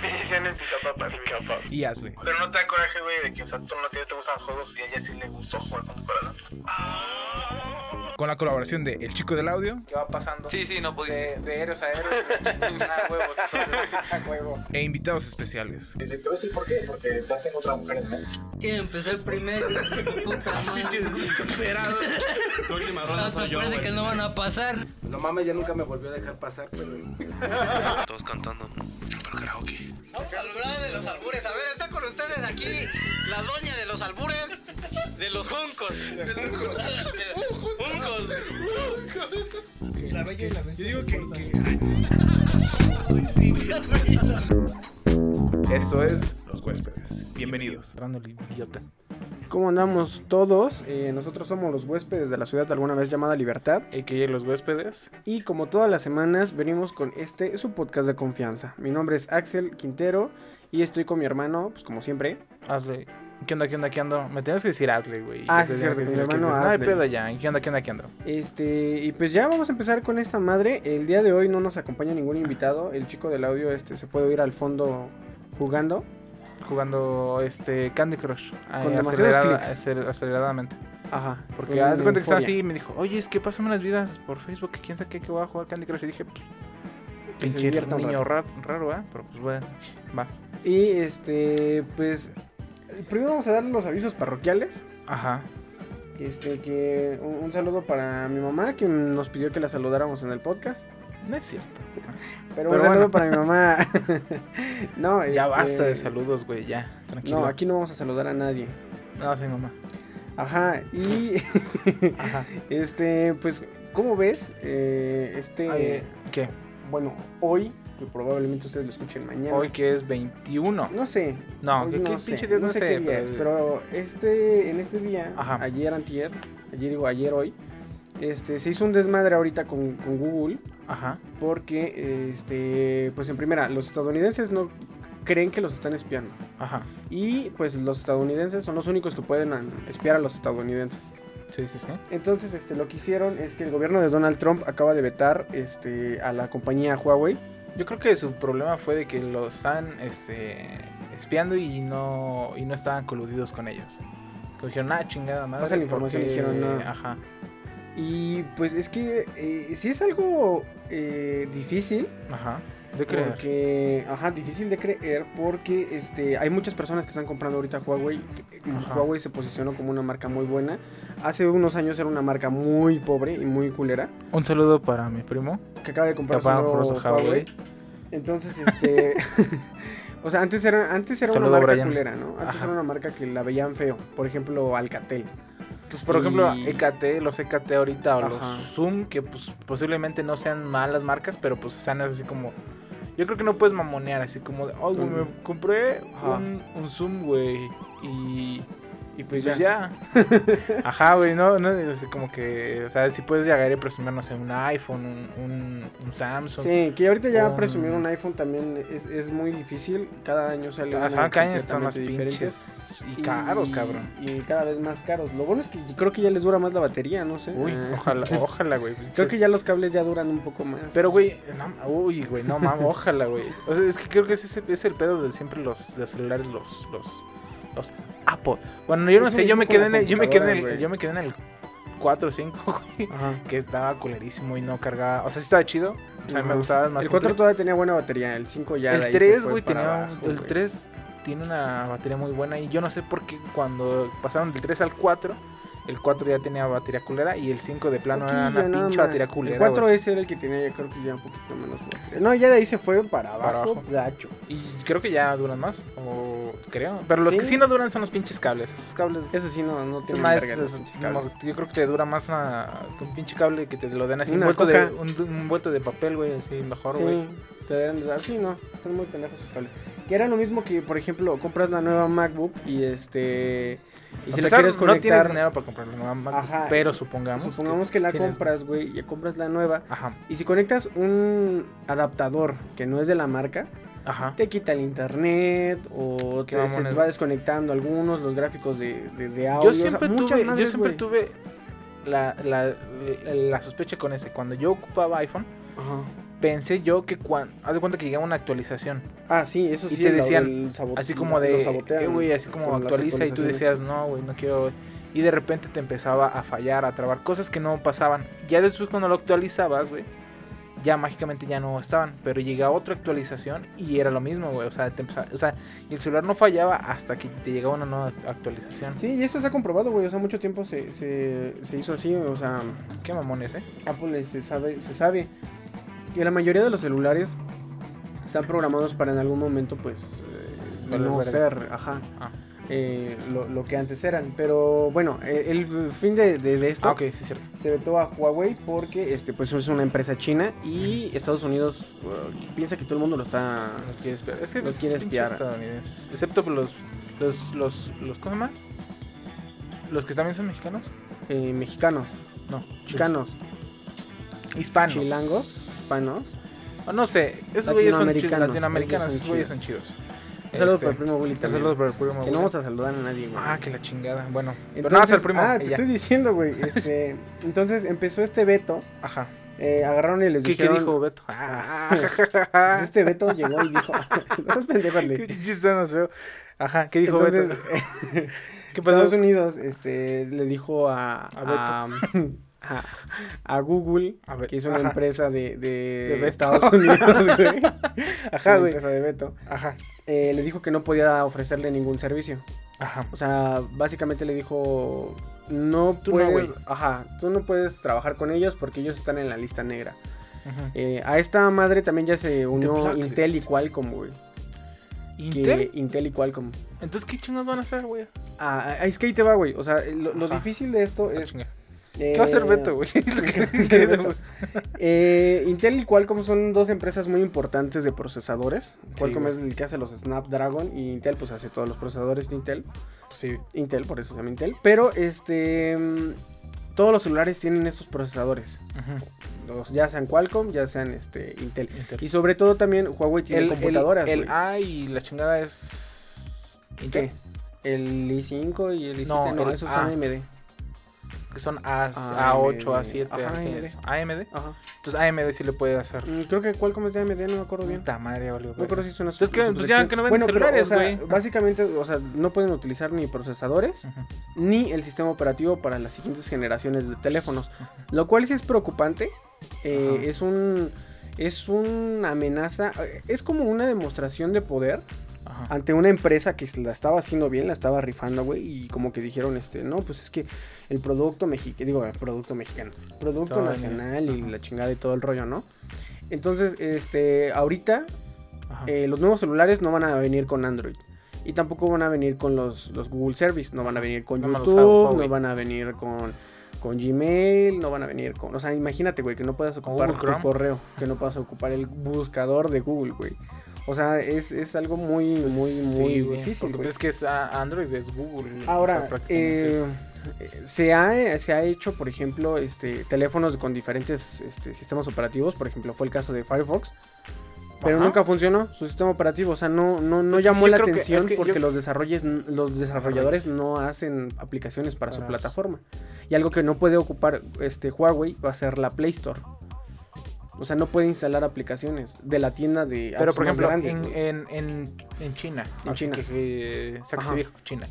Me decían el pica papas. y Ashley. Pero no te da coraje, güey, de que, o sea, tú no te, te gustan los juegos y a ella sí le gustó jugar con tu corazón. Con la colaboración de El Chico del Audio ¿Qué va pasando? Sí, sí, no pudiste. De, de héroes a héroes, a huevos, huevo. e invitados especiales. Te voy a decir por qué, porque ya tengo otra mujer en mente. ¿Quién empezó el primero? Puta madre. Desesperado. La última ronda Hasta soy yo, parece que no van a pasar. No mames, ya nunca me volvió a dejar pasar, pero... Todos cantando. Karaoke. Vamos a hablar de los albures. A ver, está con ustedes aquí la doña de los albures, de los juncos. De los juncos. La bella y la bestia. Yo digo que, Esto es Los Huéspedes. Bienvenidos. ¿Cómo andamos todos? Eh, nosotros somos los huéspedes de la ciudad alguna vez llamada Libertad. A.K.A. Los Huéspedes. Y como todas las semanas, venimos con este, su podcast de confianza. Mi nombre es Axel Quintero y estoy con mi hermano, pues como siempre. Hazle. ¿Qué onda, qué onda, qué onda? Me tienes que decir Hazle, güey. Ah, sí, cierto, que mi hermano que- No hay Hazle. pedo ya. ¿Qué onda, qué onda, qué onda? Este, y pues ya vamos a empezar con esta madre. El día de hoy no nos acompaña ningún invitado. El chico del audio este se puede oír al fondo jugando. Jugando este Candy Crush. ah, Con demasiados acelerada- clics. aceler- aceleradamente. Ajá. Porque haz cuenta que estaba así y me dijo, oye, es que pásame las vidas por Facebook. que ¿Quién sabe qué que voy a jugar Candy Crush? Y dije, pues, Que se un niño raro, raro, ¿eh? Pero pues bueno, va. Y este, pues primero vamos a dar los avisos parroquiales. Ajá. Este, que un, un saludo para mi mamá que nos pidió que la saludáramos en el podcast. No es cierto. Pero, Pero un saludo bueno. para mi mamá. no, Ya este, basta de saludos, güey, ya. Tranquilo. No, aquí no vamos a saludar a nadie. No, soy mamá. Ajá, y Ajá. este, pues, ¿cómo ves? Eh, este, Ay, ¿Qué? bueno, hoy, que probablemente ustedes lo escuchen mañana. Hoy que es 21. No sé. No, ¿qué, qué no sé, pinche día? no sé qué día es, pero este, en este día, Ajá. ayer, antier, ayer digo ayer, hoy, este, se hizo un desmadre ahorita con, con Google, Ajá. porque, este, pues en primera, los estadounidenses no creen que los están espiando. Ajá. Y pues los estadounidenses son los únicos que pueden espiar a los estadounidenses. Sí, sí, sí. Entonces, este, lo que hicieron es que el gobierno de Donald Trump acaba de vetar este, a la compañía Huawei. Yo creo que su problema fue de que los están este, espiando y no, y no estaban coludidos con ellos. Que dijeron, ah, chingada madre. Pasan la información porque- dijeron, no. Ajá. Y pues es que eh, sí es algo eh, difícil. Ajá. De creer. Porque, ajá, difícil de creer porque este, hay muchas personas que están comprando ahorita Huawei. Ajá. Huawei se posicionó como una marca muy buena. Hace unos años era una marca muy pobre y muy culera. Un saludo para mi primo. Que acaba de comprar su Huawei. Huawei. Entonces, este... o sea, antes era, antes era una marca culera, ¿no? Antes Ajá. era una marca que la veían feo. Por ejemplo, Alcatel. Pues, por ejemplo, EKT, los EKT ahorita o Ajá. los Zoom, que pues posiblemente no sean malas marcas, pero pues sean así como... Yo creo que no puedes mamonear así como de, oh, güey, me compré un, un Zoom, güey, y... Y pues Pues ya. ya. Ajá, güey, no, no, es como que, o sea, si puedes llegar y presumir, no sé, un iPhone, un, un, un Samsung. Sí, que ahorita ya Un- presumir un iPhone también es, es muy difícil. Cada año sale Ah, saben que años están más pinches y caros, cabrón. Y cada vez más caros. Lo bueno es que creo que ya les dura más la batería, no sé. Uy, Eh, ojalá, ojalá, güey. Creo que ya los cables ya duran un poco más. Pero, güey, no, uy, güey, no mames, ojalá, güey. O sea, es que creo que ese es, es el pedo de siempre los, los celulares, los, los, los Apple. Bueno, yo no sé, yo me quedé en el, yo me quedé en el, yo me quedé en el 4 o 5, güey. Que estaba culerísimo y no cargaba. O sea, sí estaba chido. O sea, me Ajá. gustaba más. El 4 cumple- todavía tenía buena batería, el 5 ya el ahí se 3, fue güey, tenía. abajo, el güey. 3 tiene una batería muy buena. Y yo no sé por qué cuando pasaron del 3 al 4, el 4 ya tenía batería culera. Y el 5 de plano era una pinche batería culera. El 4 güey. ese era el que tenía, yo creo que ya un poquito menos batería. No, ya de ahí se fue para abajo, Para abajo. gacho. Y creo que ya duran más. O creo. Pero los Sí. que sí no duran son los pinches cables. Esos cables. Ese sí no, no es tiene más, los pinches cables. yo creo que te dura más una, un pinche cable que te lo den así Una envuelto de, coca. un, un envuelto de papel, güey, así mejor, güey. Sí, te deben de dar. Sí, no, están muy pendejos sus cables. Que era lo mismo que, por ejemplo, compras la nueva MacBook y este. Y si la quieres No tienes conectar, dinero para comprar la nueva Ajá. pero supongamos. supongamos que la tienes- compras, güey, y compras la nueva. Ajá, Y si conectas un adaptador que no es de la marca, ajá. te quita el internet o te, se te va desconectando algunos, los gráficos de, de, de audio. Yo o sea, siempre muchas tuve, yo siempre tuve la, la, la, la sospecha con ese. Cuando yo ocupaba iPhone, Ajá. Pensé yo que cuando. Haz de cuenta que llegaba una actualización. Ah, sí, eso Y sí. te el- decían, Así como de. eh, güey, así como actualiza y tú decías, no, güey, no quiero. Y de repente te empezaba a fallar, a trabar cosas que no pasaban. Ya después cuando lo actualizabas, güey, ya mágicamente ya no estaban. Pero llegaba otra actualización y era lo mismo, güey. O sea, te empezaba- o sea, y el celular no fallaba hasta que te llegaba una nueva actualización. Sí, y esto se ha comprobado, güey. O sea, mucho tiempo se, se, se hizo así. O sea, Qué mamones, ¿eh? Apple se sabe, se sabe que la mayoría de los celulares están programados para en algún momento, pues, eh, no ser, ajá, Ah. eh, lo, lo que antes eran. Pero bueno, el fin de, de- de esto Ah, ok, sí, cierto. se vetó a Huawei porque este, pues, es una empresa china y Estados Unidos uh, piensa que todo el mundo lo está... No quiere espiar. Es que Lo pues, quiere pinches espiar. Excepto por los, los, los, los, ¿cómo se llama? Los que también son mexicanos. eh, mexicanos, No, chicanos, hispanos. chilangos, hispanos. O no sé, esos güeyes son chidos, Latinoamericanos, esos güeyes son chidos. Un saludo Este, para el primo Willy también. saludo para el primo Que no vamos a saludar a nadie, güey. Ah, que la chingada. Bueno, pero Entonces, nada más al primo. ah, te estoy diciendo, güey. Este, entonces empezó este veto. Ajá. eh, agarraron y les ¿Qué, qué dijeron. dijo Beto? Pues este Beto llegó y dijo. no seas pendejo, Qué Ale". chiste más feo. Ajá, ¿qué dijo Entonces, Beto? ¿Qué Estados pasó? Unidos este, le dijo a. A a, a Google, A ver, que es una ajá. empresa de, de. Estados Unidos, güey. Ajá, una güey. empresa de Beto. Ajá, eh, le dijo que no podía ofrecerle ningún servicio. ajá. O sea, básicamente le dijo, no Tú no, puedes, güey. ajá, tú no puedes trabajar con ellos porque ellos están en la lista negra. Ujú. Eh, a esta madre también ya se unió. Intel y Qualcomm, güey. ¿Intel? Que Intel y Qualcomm. Entonces, ¿qué chingados van a hacer, güey? Ah, es que ahí te va, güey. O sea, lo, lo Ajá. difícil de esto Ah, es... chinga. Eh, ¿Qué va a hacer Beto, güey? Eh, Intel y Qualcomm son dos empresas muy importantes de procesadores. Qualcomm güey. es el que hace los Snapdragon y Intel pues hace todos los procesadores de Intel. Pues sí. Intel, por eso se llama Intel. Pero este... Todos los celulares tienen esos procesadores. Los, ya sean Qualcomm, ya sean este, Intel. Intel. Y sobre todo también Huawei tiene el, computadoras. El, el. A y la chingada es. Intel. ¿Qué? El i5 y el i7, No, no, el esos son AMD. Que son A, Ah, A8, AMD. A7, Ajá, AMD. Ajá. Entonces AMD sí le puede hacer. Mm, creo que Qualcomm es de AMD, no me acuerdo bien. Puta madre, valió. No acuerdo si son Entonces, ¿qué? Pues ya que no venden bueno, pero, celulares, o sea, güey. básicamente, o sea, no pueden utilizar ni procesadores ni el sistema operativo para las siguientes generaciones de teléfonos. Lo cual sí es preocupante. eh, es un es una amenaza, eh, es como una demostración de poder Ajá. ante una empresa que la estaba haciendo bien, la estaba rifando, güey, y como que dijeron, este, no, pues es que el producto mexicano, digo, el producto mexicano, producto nacional y la chingada y todo el rollo, ¿no? Entonces, este, ahorita eh, los nuevos celulares no van a venir con Android. Y tampoco van a venir con los, los Google Service, no van a venir con No YouTube, hago, no van a venir con, con Gmail, no van a venir con... O sea, imagínate, güey, que no puedas ¿Con ocupar tu correo, que no puedas ocupar el buscador de Google, güey. O sea, es, es algo muy, muy, Sí, muy güey, difícil, Porque es que es Android, es Google. Ahora, eh, se, ha, se ha hecho, por ejemplo, este, teléfonos con diferentes este, sistemas operativos. Por ejemplo, fue el caso de Firefox. Pero Ajá. nunca funcionó su sistema operativo. O sea, no, no, no Pues llamó la que- atención es que porque yo- los, desarrolles, los desarrolladores no hacen aplicaciones para su Para- plataforma. Y algo que no puede ocupar este Huawei va a ser la Play Store. O sea, no puede instalar aplicaciones de la tienda de Pero apps por más ejemplo, grandes, en, en, en, en China. En así China. Que, viejo, China.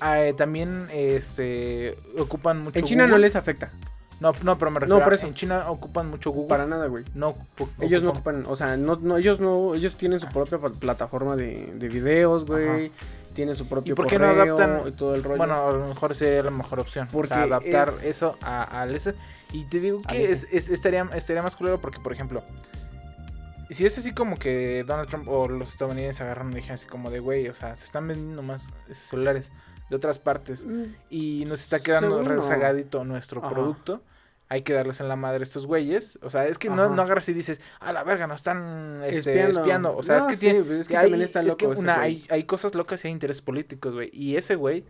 Ah, eh, también este ocupan mucho En China no les afecta. No, no, pero me refiero No, por a- eso. en China ocupan mucho Google. Para nada, güey. no Ellos no ocupan, o sea, no, no, ellos no, ellos tienen su propia pla- plataforma de, de videos, güey. Tienen su propio ¿Y por qué no correo adaptan- y todo el rollo. Bueno, a lo mejor sería la mejor opción. Porque o sea, adaptar es- eso a- al ese. Y te digo que es, es- estaría, estaría más culero porque, por ejemplo, si es así como que Donald Trump o los estadounidenses agarraron y dijeron así como de, güey, o sea, se están vendiendo más celulares de otras partes Mm, y nos está quedando no. rezagadito nuestro Ajá. producto. Hay que darles en la madre a estos güeyes. O sea, es que no, Ajá. no agarras y dices, a la verga, nos están este, Espiando. espiando. O sea, No, es que sí, tiene, es que hay- también está es loco que una, hay, hay cosas locas y hay intereses políticos, güey. Y ese güey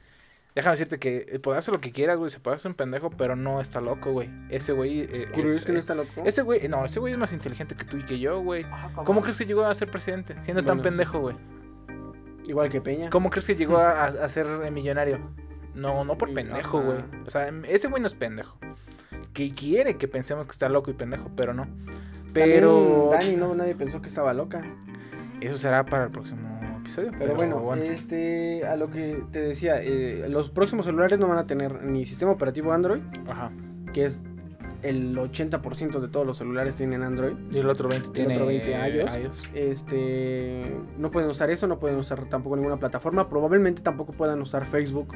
Déjame decirte que eh, puede hacer lo que quieras, güey. Se puede hacer un pendejo, pero no está loco, güey. Ese güey. eh, ¿Crees es- que no eh, está loco? Ese güey, no, ese güey es más inteligente que tú y que yo, güey. Ah, ¿Cómo crees que llegó a ser presidente? Siendo tan pendejo, güey. Igual que Peña. ¿Cómo crees que llegó a, a ser eh, millonario? No, no por pendejo, güey. O sea, ese güey no es pendejo. Que quiere que pensemos que está loco y pendejo, pero no. Pero Pero Dani, no, nadie pensó que estaba loca. eso será para el próximo episodio. Pero, bueno, este, a lo que te decía, eh, los próximos celulares no van a tener ni sistema operativo Android, Ajá. que es el 80% de todos los celulares tienen Android. Y el otro 20 El tiene otro 20 iOS. Este, no pueden usar eso, no pueden usar tampoco ninguna plataforma. Probablemente tampoco puedan usar Facebook.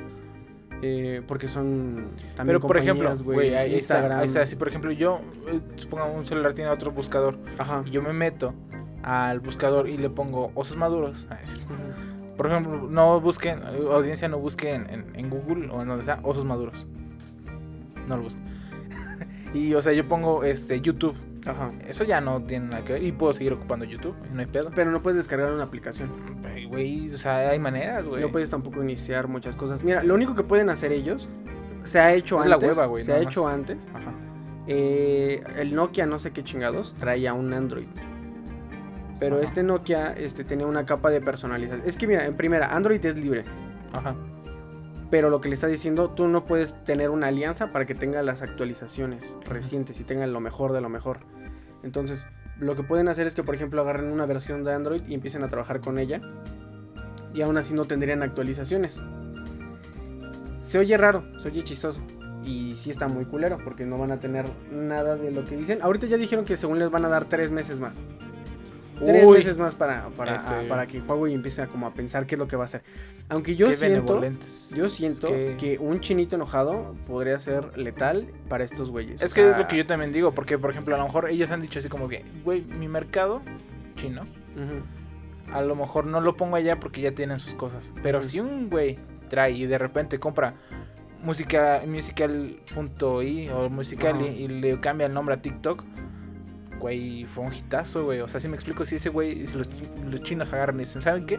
eh, porque son también Pero por ejemplo, está, Instagram. ahí está. Si por ejemplo yo, eh, supongo un celular tiene otro buscador, Ajá. y yo me meto al buscador y le pongo osos maduros. ah. Por ejemplo, no busquen, audiencia no busquen en, en Google o en donde sea, osos maduros. No lo busquen. y o sea, yo pongo este YouTube. Ajá. Eso ya no tiene nada que ver. Y puedo seguir ocupando YouTube, no hay pedo. Pero no puedes descargar una aplicación. Güey, o sea, hay maneras, güey. No puedes tampoco iniciar muchas cosas. Mira, lo único que pueden hacer ellos se ha hecho Es la antes. hueva, se ha hecho antes. Ajá. Eh, el Nokia, no sé qué chingados, traía un Android. Pero Ajá. este Nokia este, tenía una capa de personalización. Es que mira, en primera, Android es libre. Ajá. Pero lo que le está diciendo, tú no puedes tener una alianza para que tenga las actualizaciones recientes y tenga lo mejor de lo mejor. Entonces, lo que pueden hacer es que, por ejemplo, agarren una versión de Android y empiecen a trabajar con ella. Y aún así no tendrían actualizaciones. Se oye raro, se oye chistoso. Y sí está muy culero porque no van a tener nada de lo que dicen. Ahorita ya dijeron que según les van a dar tres meses más. Tres Uy. meses más para, para, Ese- a- para que Huawei empiece a, como a pensar qué es lo que va a hacer. Aunque yo Qué siento, yo siento Que- que un chinito enojado podría ser letal para estos güeyes. Es O que sea, es lo que yo también digo, porque por ejemplo, a lo mejor ellos han dicho así como que, güey, mi mercado chino, a lo mejor no lo pongo allá porque ya tienen sus cosas. Pero si un güey trae y de repente compra música musical.i o musical Ajá. y, y le cambia el nombre a TikTok, güey, fue un hitazo, güey. O sea, si me explico, si ese güey, si los, los chinos agarran y dicen, ¿saben qué?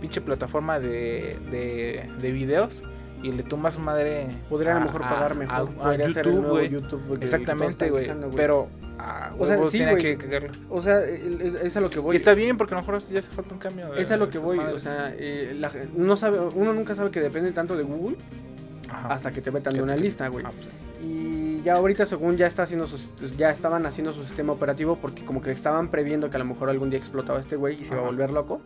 Pinche plataforma de, de, de videos y le tumba su madre. Podría a lo mejor pagar mejor. a- a Podría ser el YouTube, güey. Exactamente, güey. Pero, ah, O sea, sí, que cagarlo. O sea, es, es a lo que voy. Y está bien porque a lo mejor ya se falta un cambio. de Es a lo que voy. O madres. sea, eh, la no sabe, uno nunca sabe que depende tanto de Google Ajá. hasta que te metan de Que una te- lista, güey. Ah, pues, Y ya ahorita según ya está haciendo sus, ya estaban haciendo su sistema operativo porque como que estaban previendo que a lo mejor algún día explotaba este güey y se iba a volver loco.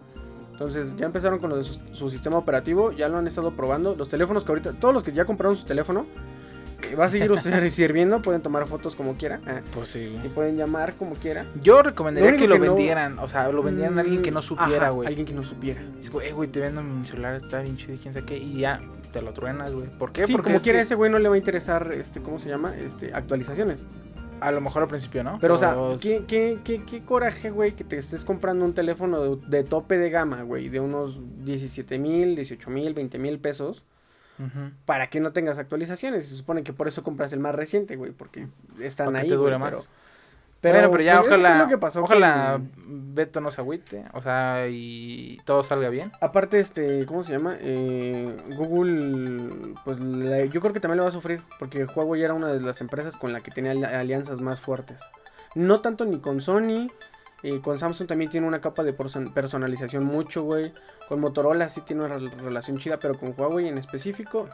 Entonces ya empezaron con lo de su, su sistema operativo, ya lo han estado probando. Los teléfonos que ahorita, todos los que ya compraron su teléfono, eh, va a seguir sirviendo, pueden tomar fotos como quiera ah, pues sí, y pueden llamar como quiera. Yo recomendaría Lo que lo no- vendieran. O sea, lo vendieran a alguien que no Mm, supiera, güey. Alguien que no supiera. Eh, güey, te vendo mi celular, está bien chido y quién sabe qué. Y ya, te lo truenas, güey. ¿Por qué? Sí, Porque como es quiera ese güey no le va a interesar, este, ¿cómo se llama? Este, actualizaciones. A lo mejor al principio, ¿no? Pero, o sea, Pues, ¿qué, qué, qué, qué coraje, güey, que te estés comprando un teléfono de, de tope de gama, güey, de unos 17 mil, 18 mil, 20 mil pesos, para que no tengas actualizaciones. Se supone que por eso compras el más reciente, güey, porque están Para que ahí. te dure güey, más. Pero, Bueno, pero ya pues, ojalá, lo que pasó ojalá con- Beto no se agüite, o sea, y todo salga bien. Aparte, este, ¿cómo se llama? Eh, Google, pues la- yo creo que también lo va a sufrir, porque Huawei era una de las empresas con la que tenía ali- alianzas más fuertes. No tanto ni con Sony, eh, con Samsung también tiene una capa de person- personalización mucho, güey. Con Motorola sí tiene una rel- relación chida, pero con Huawei en específico.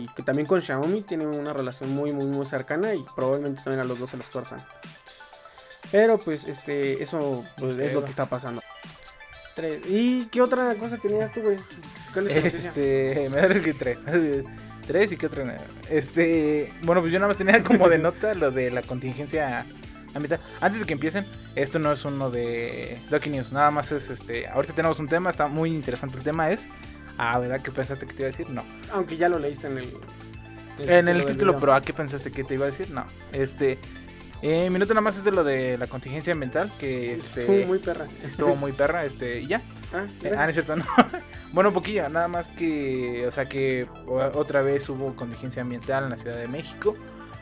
Y que también con Xiaomi tiene una relación muy, muy, muy cercana y probablemente también a los dos se los tuerzan. Pero pues, este, eso pues, es lo que está pasando. Tres. ¿Y qué otra cosa tenías tú, güey? ¿Cuál es? Este, me da que tres. tres y qué otra. Este, bueno, pues yo nada más tenía como de nota lo de la contingencia ambiental. Antes de que empiecen, esto no es uno de Lucky News, nada más es este. Ahorita tenemos un tema, está muy interesante el tema es. Ah, ¿verdad que pensaste que te iba a decir? No. Aunque ya lo leíste en el... En el título, pero ¿a qué pensaste que te iba a decir? No. Este, eh, mi nota nada más es de lo de la contingencia ambiental que este, Estuvo muy perra. estuvo muy perra, este, y ya. Ah, Eh, Ah, no es cierto, no. bueno, un poquillo, nada más que, o sea que otra vez hubo contingencia ambiental en la Ciudad de México.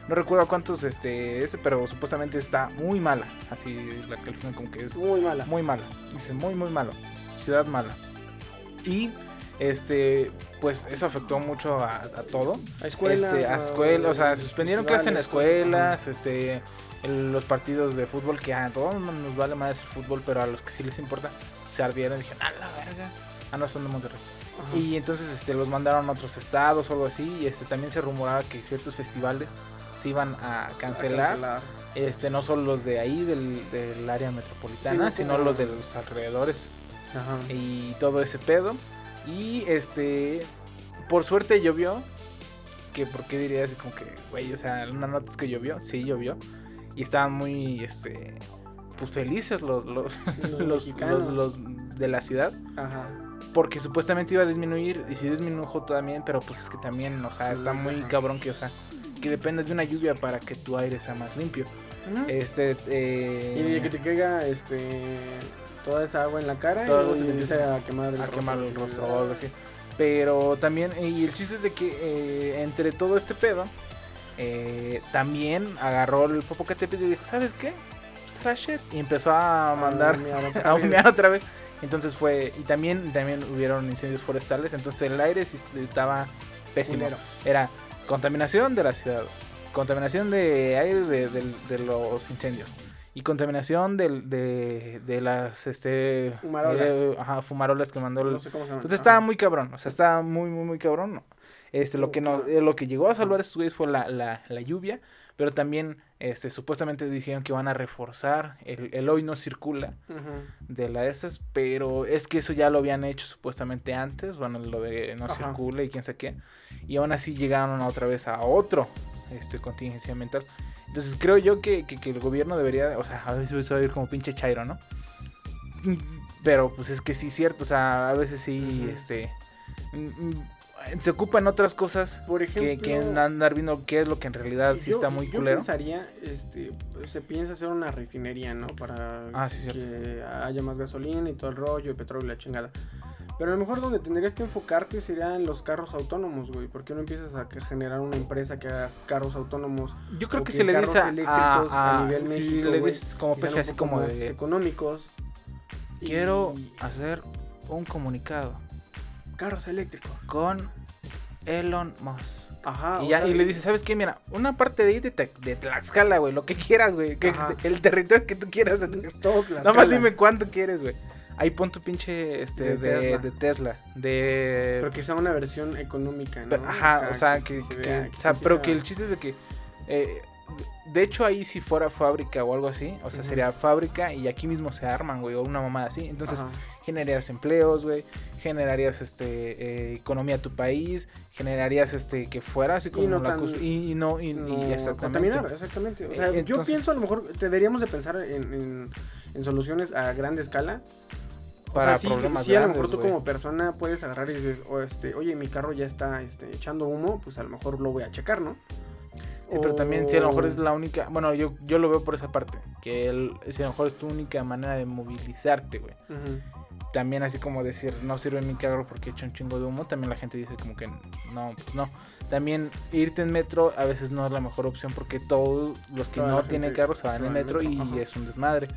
No recuerdo cuántos, este, es, pero supuestamente está muy mala. Así la califican como que es muy mala. muy mala. Dice muy, muy malo. Ciudad mala. Y Este, pues eso afectó mucho a, a todo. A escuelas. Este, a escuelas, o sea, suspendieron clases en escuelas, este, el- los partidos de fútbol que a todos nos vale más el fútbol, pero a los que sí les importa, se ardieron y dijeron, a la verga. Ah, no, son de Monterrey. Ajá. Y entonces este, los mandaron a otros estados o algo así. Y este, también se rumoraba que ciertos festivales se iban a A cancelar. Este, no solo los de ahí, del, del área metropolitana, Sí, sino los de los alrededores Ajá. y todo ese pedo. Y este, por suerte llovió. Que por qué dirías como que, güey, o sea, una nota es que llovió, sí llovió. Y estaban muy, este, pues felices los, los, Los los, de la ciudad. Ajá. Porque supuestamente iba a disminuir y sí disminuyó también, pero pues es que también, o sea, está muy Ajá. cabrón que, o sea, que dependes de una lluvia para que tu aire sea más limpio. Este, eh, Y de que te caiga este toda esa agua en la cara y luego se te empieza a quemar el a rostro. quemar el. Pero también, y el chiste es de que eh, entre todo este pedo, eh, también agarró el Popocatépetl y dijo, ¿sabes qué? Pues, shit", Y empezó a mandar a humear otra vez. Entonces fue, y también, también hubieron incendios forestales, entonces el aire estaba pésimo. Era contaminación de la ciudad, contaminación de aire de, de los incendios y contaminación del- de, de las este Fumarolas. eh, ajá, fumarolas que mandó el, No sé cómo se llama. entonces estaba muy cabrón, o sea, estaba muy, muy, muy cabrón. ¿no? Este, lo que no, eh, lo que llegó a salvar a estos güeyes fue la, la, la lluvia, pero también, este, supuestamente dijeron que van a reforzar el, el hoy no circula de la de esas, pero es que eso ya lo habían hecho supuestamente antes, bueno, lo de no circula y quién sabe qué, y aún así llegaron otra vez a otro, este, contingencia ambiental. Entonces creo yo que, que, que el gobierno debería, o sea, a veces se va a ir como pinche chairo, ¿no? Pero pues es que sí cierto, o sea, a veces sí, este, mm, mm, se ocupan otras cosas Por que, ejemplo, que en andar viendo qué es lo que en realidad sí yo- está muy yo culero. pensaría, este, se piensa hacer una refinería, ¿no? Para Ah, sí, que haya más gasolina y todo el rollo, y petróleo y la chingada. Pero a lo mejor donde tendrías que enfocarte sería en los carros autónomos, güey. Porque no empiezas a que- generar una empresa que haga carros autónomos Yo creo que que si le dices a, a- a nivel si México, le dices como que un así como de económicos. y- quiero hacer un comunicado carros eléctricos. con Elon Musk. Ajá. y, o ya, sea, y le dices, ¿sabes qué? Mira, una parte de ahí de, Te- de Tlaxcala, güey, lo que quieras, güey. que-. El territorio que tú quieras. de- todo Nada más Tlaxcala. dime cuánto quieres, güey. Ahí pon tu pinche De este, de, Tesla. de Tesla. De. Pero que sea una versión económica, ¿no? Pero, ajá, Acá o sea, que, se que- vea, o sea, se pero que el chiste es de que, eh, de hecho ahí si fuera fábrica o algo así, o sea, sería fábrica y aquí mismo se arman, güey, o una mamada así, entonces Ajá. generarías empleos, güey, generarías, este, eh, economía a tu país, generarías, este, que fuera así como no la tan- cos- y, y no, y, y no exactamente. contaminar, exactamente. O sea, Eh, yo entonces- pienso a lo mejor deberíamos de pensar en, en- en soluciones a grande escala. Para o sea, sí, problemas sí, a lo grandes, mejor tú güey. como persona puedes agarrar y dices, este, oye, mi carro ya está este, echando humo, pues a lo mejor lo voy a checar, ¿no? Sí, pero también si a lo mejor es O- la única, bueno, yo, yo lo veo por esa parte, que el, si a lo mejor es tu única manera de movilizarte, güey. Ujú. también así como decir no sirve mi carro porque echa un chingo de humo, también la gente dice como que no, pues no. También irte en metro a veces no es la mejor opción porque todos los que Toda no tienen carro se van en metro y ajá. es un desmadre.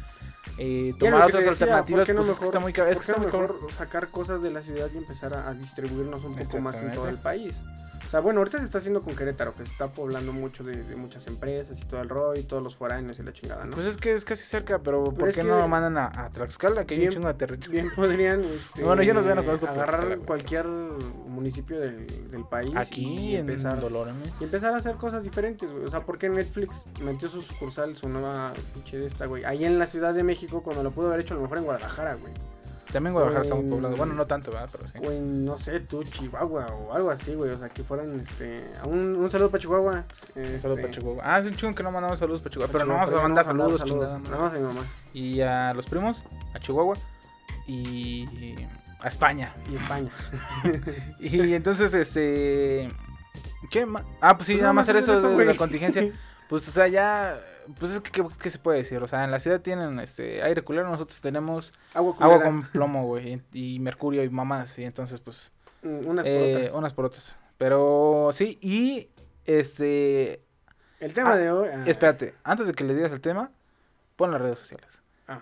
Eh, tomar otras decía, alternativas ¿por qué no pues es que está muy es que está mejor sacar cosas de la ciudad y empezar a, a distribuirnos un poco más en todo el país. O sea, bueno, ahorita se está haciendo con Querétaro, que se está poblando mucho de, de muchas empresas y todo el rollo y todos los foráneos y la chingada, ¿no? Pues es que es casi cerca, pero ¿por es qué no lo mandan a, a Tlaxcala? Que hay un chingo de territorio. Bien podrían este, Bueno, yo no sé, no conozco agarrar cualquier municipio del, del país Aquí y en empezar, Dolores. y empezar a hacer cosas diferentes, güey. O sea, ¿por qué Netflix metió su sucursal, su nueva pinche de esta, güey? Ahí en la Ciudad de México cuando lo pudo haber hecho a lo mejor en Guadalajara, güey. También Guadalajara está muy poblado. Bueno, no tanto, ¿verdad? Pero sí. O en, no sé, tú, Chihuahua o algo así, güey. O sea, que fueran, este... Un, un saludo para Chihuahua. Un saludo este, para Chihuahua. Ah, es un chingo que no mandamos saludos para Chihuahua. Pero no vamos a mandar saludos, chingada más a mi mamá. Y a los primos, a Chihuahua y a España. Y España. Y entonces, este. ¿Qué más? Ah, pues sí, Pues nada más era es eso, de, la contingencia. Pues, o sea, ya. Pues es que, ¿qué, qué se puede decir? O sea, en la ciudad tienen este aire culero, nosotros tenemos Agua, agua con plomo, güey, y, y mercurio y mamás, y entonces, pues. mm, Unas por eh, otras. unas por otras. Pero sí, y. Este. El tema ah, de hoy... ah, Espérate, antes de que le digas el tema, pon las redes sociales. ah,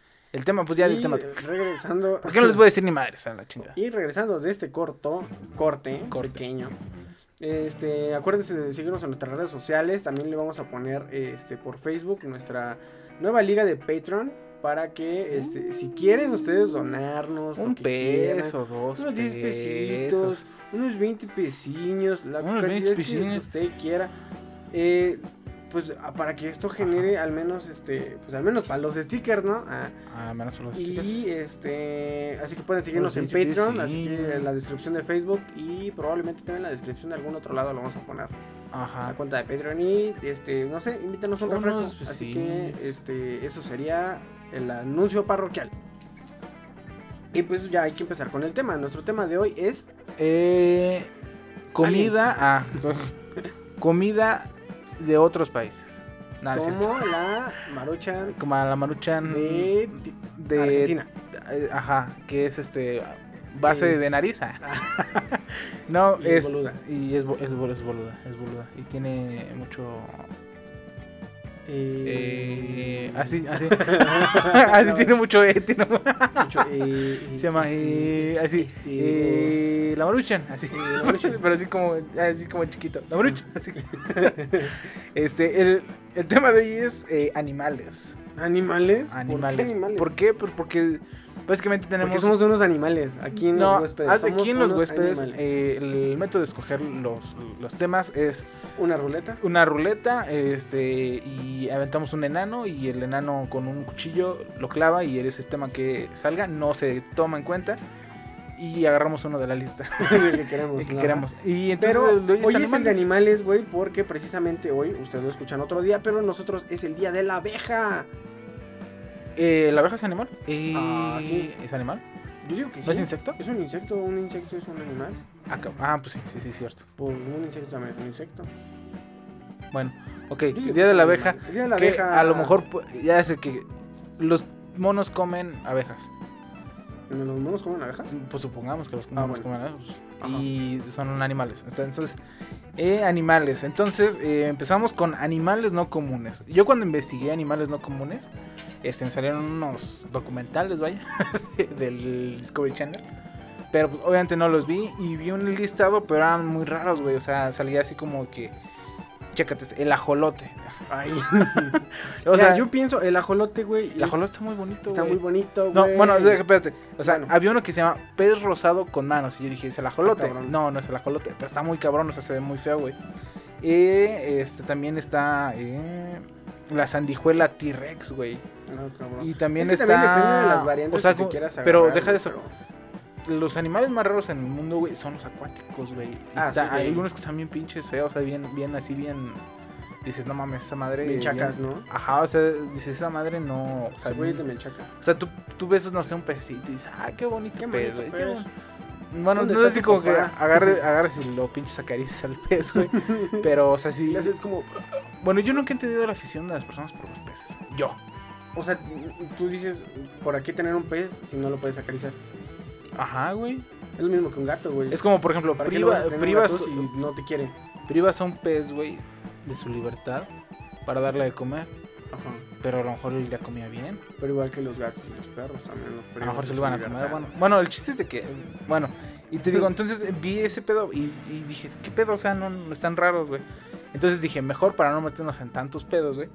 El tema, pues ya Y del tema. regresando. ¿Por qué no les voy a decir ni madres a la chingada? Y regresando de este corto, corte, pequeño. Este, acuérdense de seguirnos en nuestras redes sociales. También le vamos a poner este por Facebook nuestra nueva liga de Patreon. Para que este, si quieren ustedes donarnos lo Un que quieran, peso, dos unos 10 pesos. pesitos, unos 20 pesiños, la Unos 20 cantidad que usted quiera. Eh, pues a- para que esto genere al menos este, pues al menos para los stickers, ¿no? Ah, Ah, menos por los stickers. y este, así que pueden seguirnos en Los 20 Patreon, así que en la descripción de Facebook y probablemente también en la descripción de algún otro lado lo vamos a poner. La Ajá. cuenta de Patreon y este, no sé, invítanos un Unos, refresco. pues, así sí. que este, eso sería el anuncio parroquial. Y pues ya hay que empezar con el tema. Nuestro tema de hoy es Eh, comida. Ah, comida de otros países. No, no como la maruchan Como la maruchan de, de Argentina. eh, Ajá, que es este base Es- de nariz. ah. no, Y es es, boluda. Y es, es boluda, es boluda. Y tiene mucho. Eh, así, así. así tiene mucho. Eh, tiene mu- mucho, eh, se llama. eh, así. este, eh, la maruchan. Así. la Maruchan. Pero así como, así como chiquito. La maruchan. Así. este, el, el tema de hoy es eh, animales. ¿Animales? Animales. ¿Por qué animales? ¿Por qué? Pues porque básicamente tenemos. Porque somos unos animales aquí en no, los huéspedes. somos aquí en los huéspedes, eh, el método de escoger los, los temas es Una ruleta. una ruleta, este, y aventamos un enano y el enano con un cuchillo lo clava y ese tema que salga no se toma en cuenta y agarramos uno de la lista el que queremos. el que queremos. Y entonces Pero el hoy es el de animales. animales, güey, porque precisamente hoy, ustedes lo escuchan otro día, pero nosotros es el día de la abeja. Eh, ¿La abeja es animal? Eh, Ah, sí. ¿Es animal? Yo digo que ¿No sí. es insecto? Es un insecto, un insecto es un animal. Ah, ah, pues sí, sí, sí, cierto. Pues un insecto también es un insecto. Bueno, ok, el día es de la abeja. El día de la que abeja. a lo mejor ya sé que los monos comen abejas. ¿Los monos comen abejas? Pues supongamos que los Ah, monos bueno. comen abejas. Y son animales. Entonces, eh, animales. Entonces, eh, empezamos con animales no comunes. Yo cuando investigué animales no comunes, este, me salieron unos documentales, vaya, del Discovery Channel. Pero pues, obviamente no los vi y vi un listado, pero eran muy raros, güey. O sea, salía así como que, chécate, el ajolote. Ay. O sea, yo pienso, el ajolote, güey. el ajolote está muy bonito, está güey. muy bonito, güey. No, bueno, espérate. O sea, Bueno. había uno que se llama pez rosado con manos. Y yo dije, ¿es el ajolote? Ah, no, no es el ajolote. Pero está muy cabrón, o sea, se ve muy feo, güey. Eh, este también está eh, la sandijuela T-Rex, güey. No, cabrón. Y también Es que está. también depende de las variantes o sea, que te quieras Pero agarrar, deja de eso. pero- Los animales más raros en el mundo, güey, son los acuáticos, güey. Ah, está- sí, hay algunos que están bien pinches feos, o sea, bien, bien así, bien. Dices, no mames, esa madre. Bien chacas, ¿no? Ajá, o sea, dices, esa madre no. O sea, güey es de Menchaca. o sea, tú, tú ves, no sé, un pececito y dices, ah, qué bonito Qué pez, bonito güey, qué pez. bon-". Bueno, ¿Dónde no es así tu como que papá? agarres y lo pinches acaricias al pez, güey. Pero, o sea, sí. Y haces como. Bueno, yo nunca he entendido la afición de las personas por los peces. Yo. O sea, tú dices, ¿por aquí tener un pez si no lo puedes acariciar? Ajá, güey. Es lo mismo que un gato, güey. Es como, por ejemplo, ¿Para qué priva- privas, si no te quiere? privas a un pez, güey, de su libertad para darle de comer. Ajá. Pero a lo mejor él ya comía bien. Pero igual que los gatos y los perros también. Los A lo mejor se lo van a comer. Bueno, bueno, el chiste es de que. Bueno, y te digo, entonces vi ese pedo y, y dije, ¿qué pedo? O sea, no, no están raros, güey. Entonces dije, mejor para no meternos en tantos pedos, güey.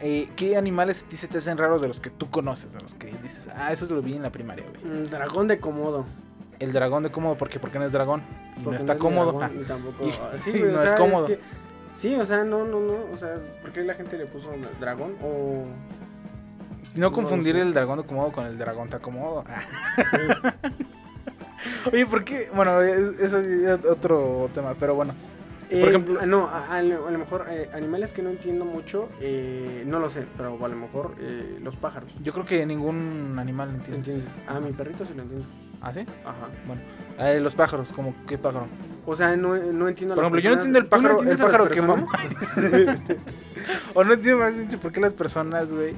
Eh, ¿Qué animales a ti se te hacen raros de los que tú conoces? De los que dices, ah, eso lo vi en la primaria, güey. Un dragón de Komodo. El dragón de cómodo, porque ¿por qué no es dragón? Y no Porque está es cómodo. dragón, Ah, tampoco. Y- ah, sí, güey, o no es sea, cómodo. que- sí, o sea, no, no, no. O sea, ¿por qué la gente le puso dragón? O. no no confundir el dragón de cómodo con el dragón de cómodo. Oye, ¿por qué? Bueno, es- eso es otro tema, pero bueno. Eh, Por ejemplo- ah, no, a, a lo a lo mejor eh, animales que no entiendo mucho, eh, no lo sé, pero a lo mejor eh, los pájaros. Yo creo que ningún animal entiende. ¿Entiendes? Ah, mi perrito sí lo entiende. ¿Ah, sí? Ajá. Bueno, los pájaros, como qué pájaro. O sea, no, no entiendo a Por ejemplo, yo no entiendo el ¿Tú no pájaro, el a pájaro que mama. o no entiendo más bien por qué las personas, güey,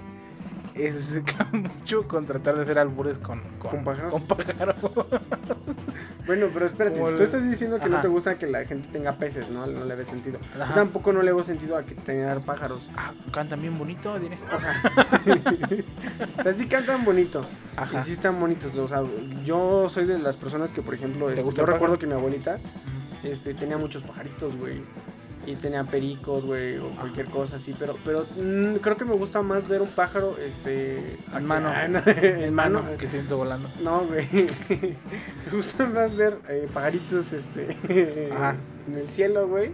se mucho con tratar de hacer albures con, con, ¿Con pájaros? Con pájaros. Bueno, pero espérate, el- tú estás diciendo que no te gusta que la gente tenga peces, ¿no? No le ves sentido. Yo tampoco no le veo sentido a que tengan pájaros. Ah, cantan bien bonito, diré. O sea, o sea, sí cantan bonito. Ajá. Y sí están bonitos. O sea, yo soy de las personas que, por ejemplo, este, yo recuerdo que mi abuelita este, tenía muchos pajaritos, güey. Y tenía pericos, güey, o cualquier cosa así. Pero, pero mm, creo que me gusta más ver un pájaro, este... En mano. en En mano. que siento volando. No, güey. me gusta más ver eh, pajaritos, este... Ajá. en el cielo, güey.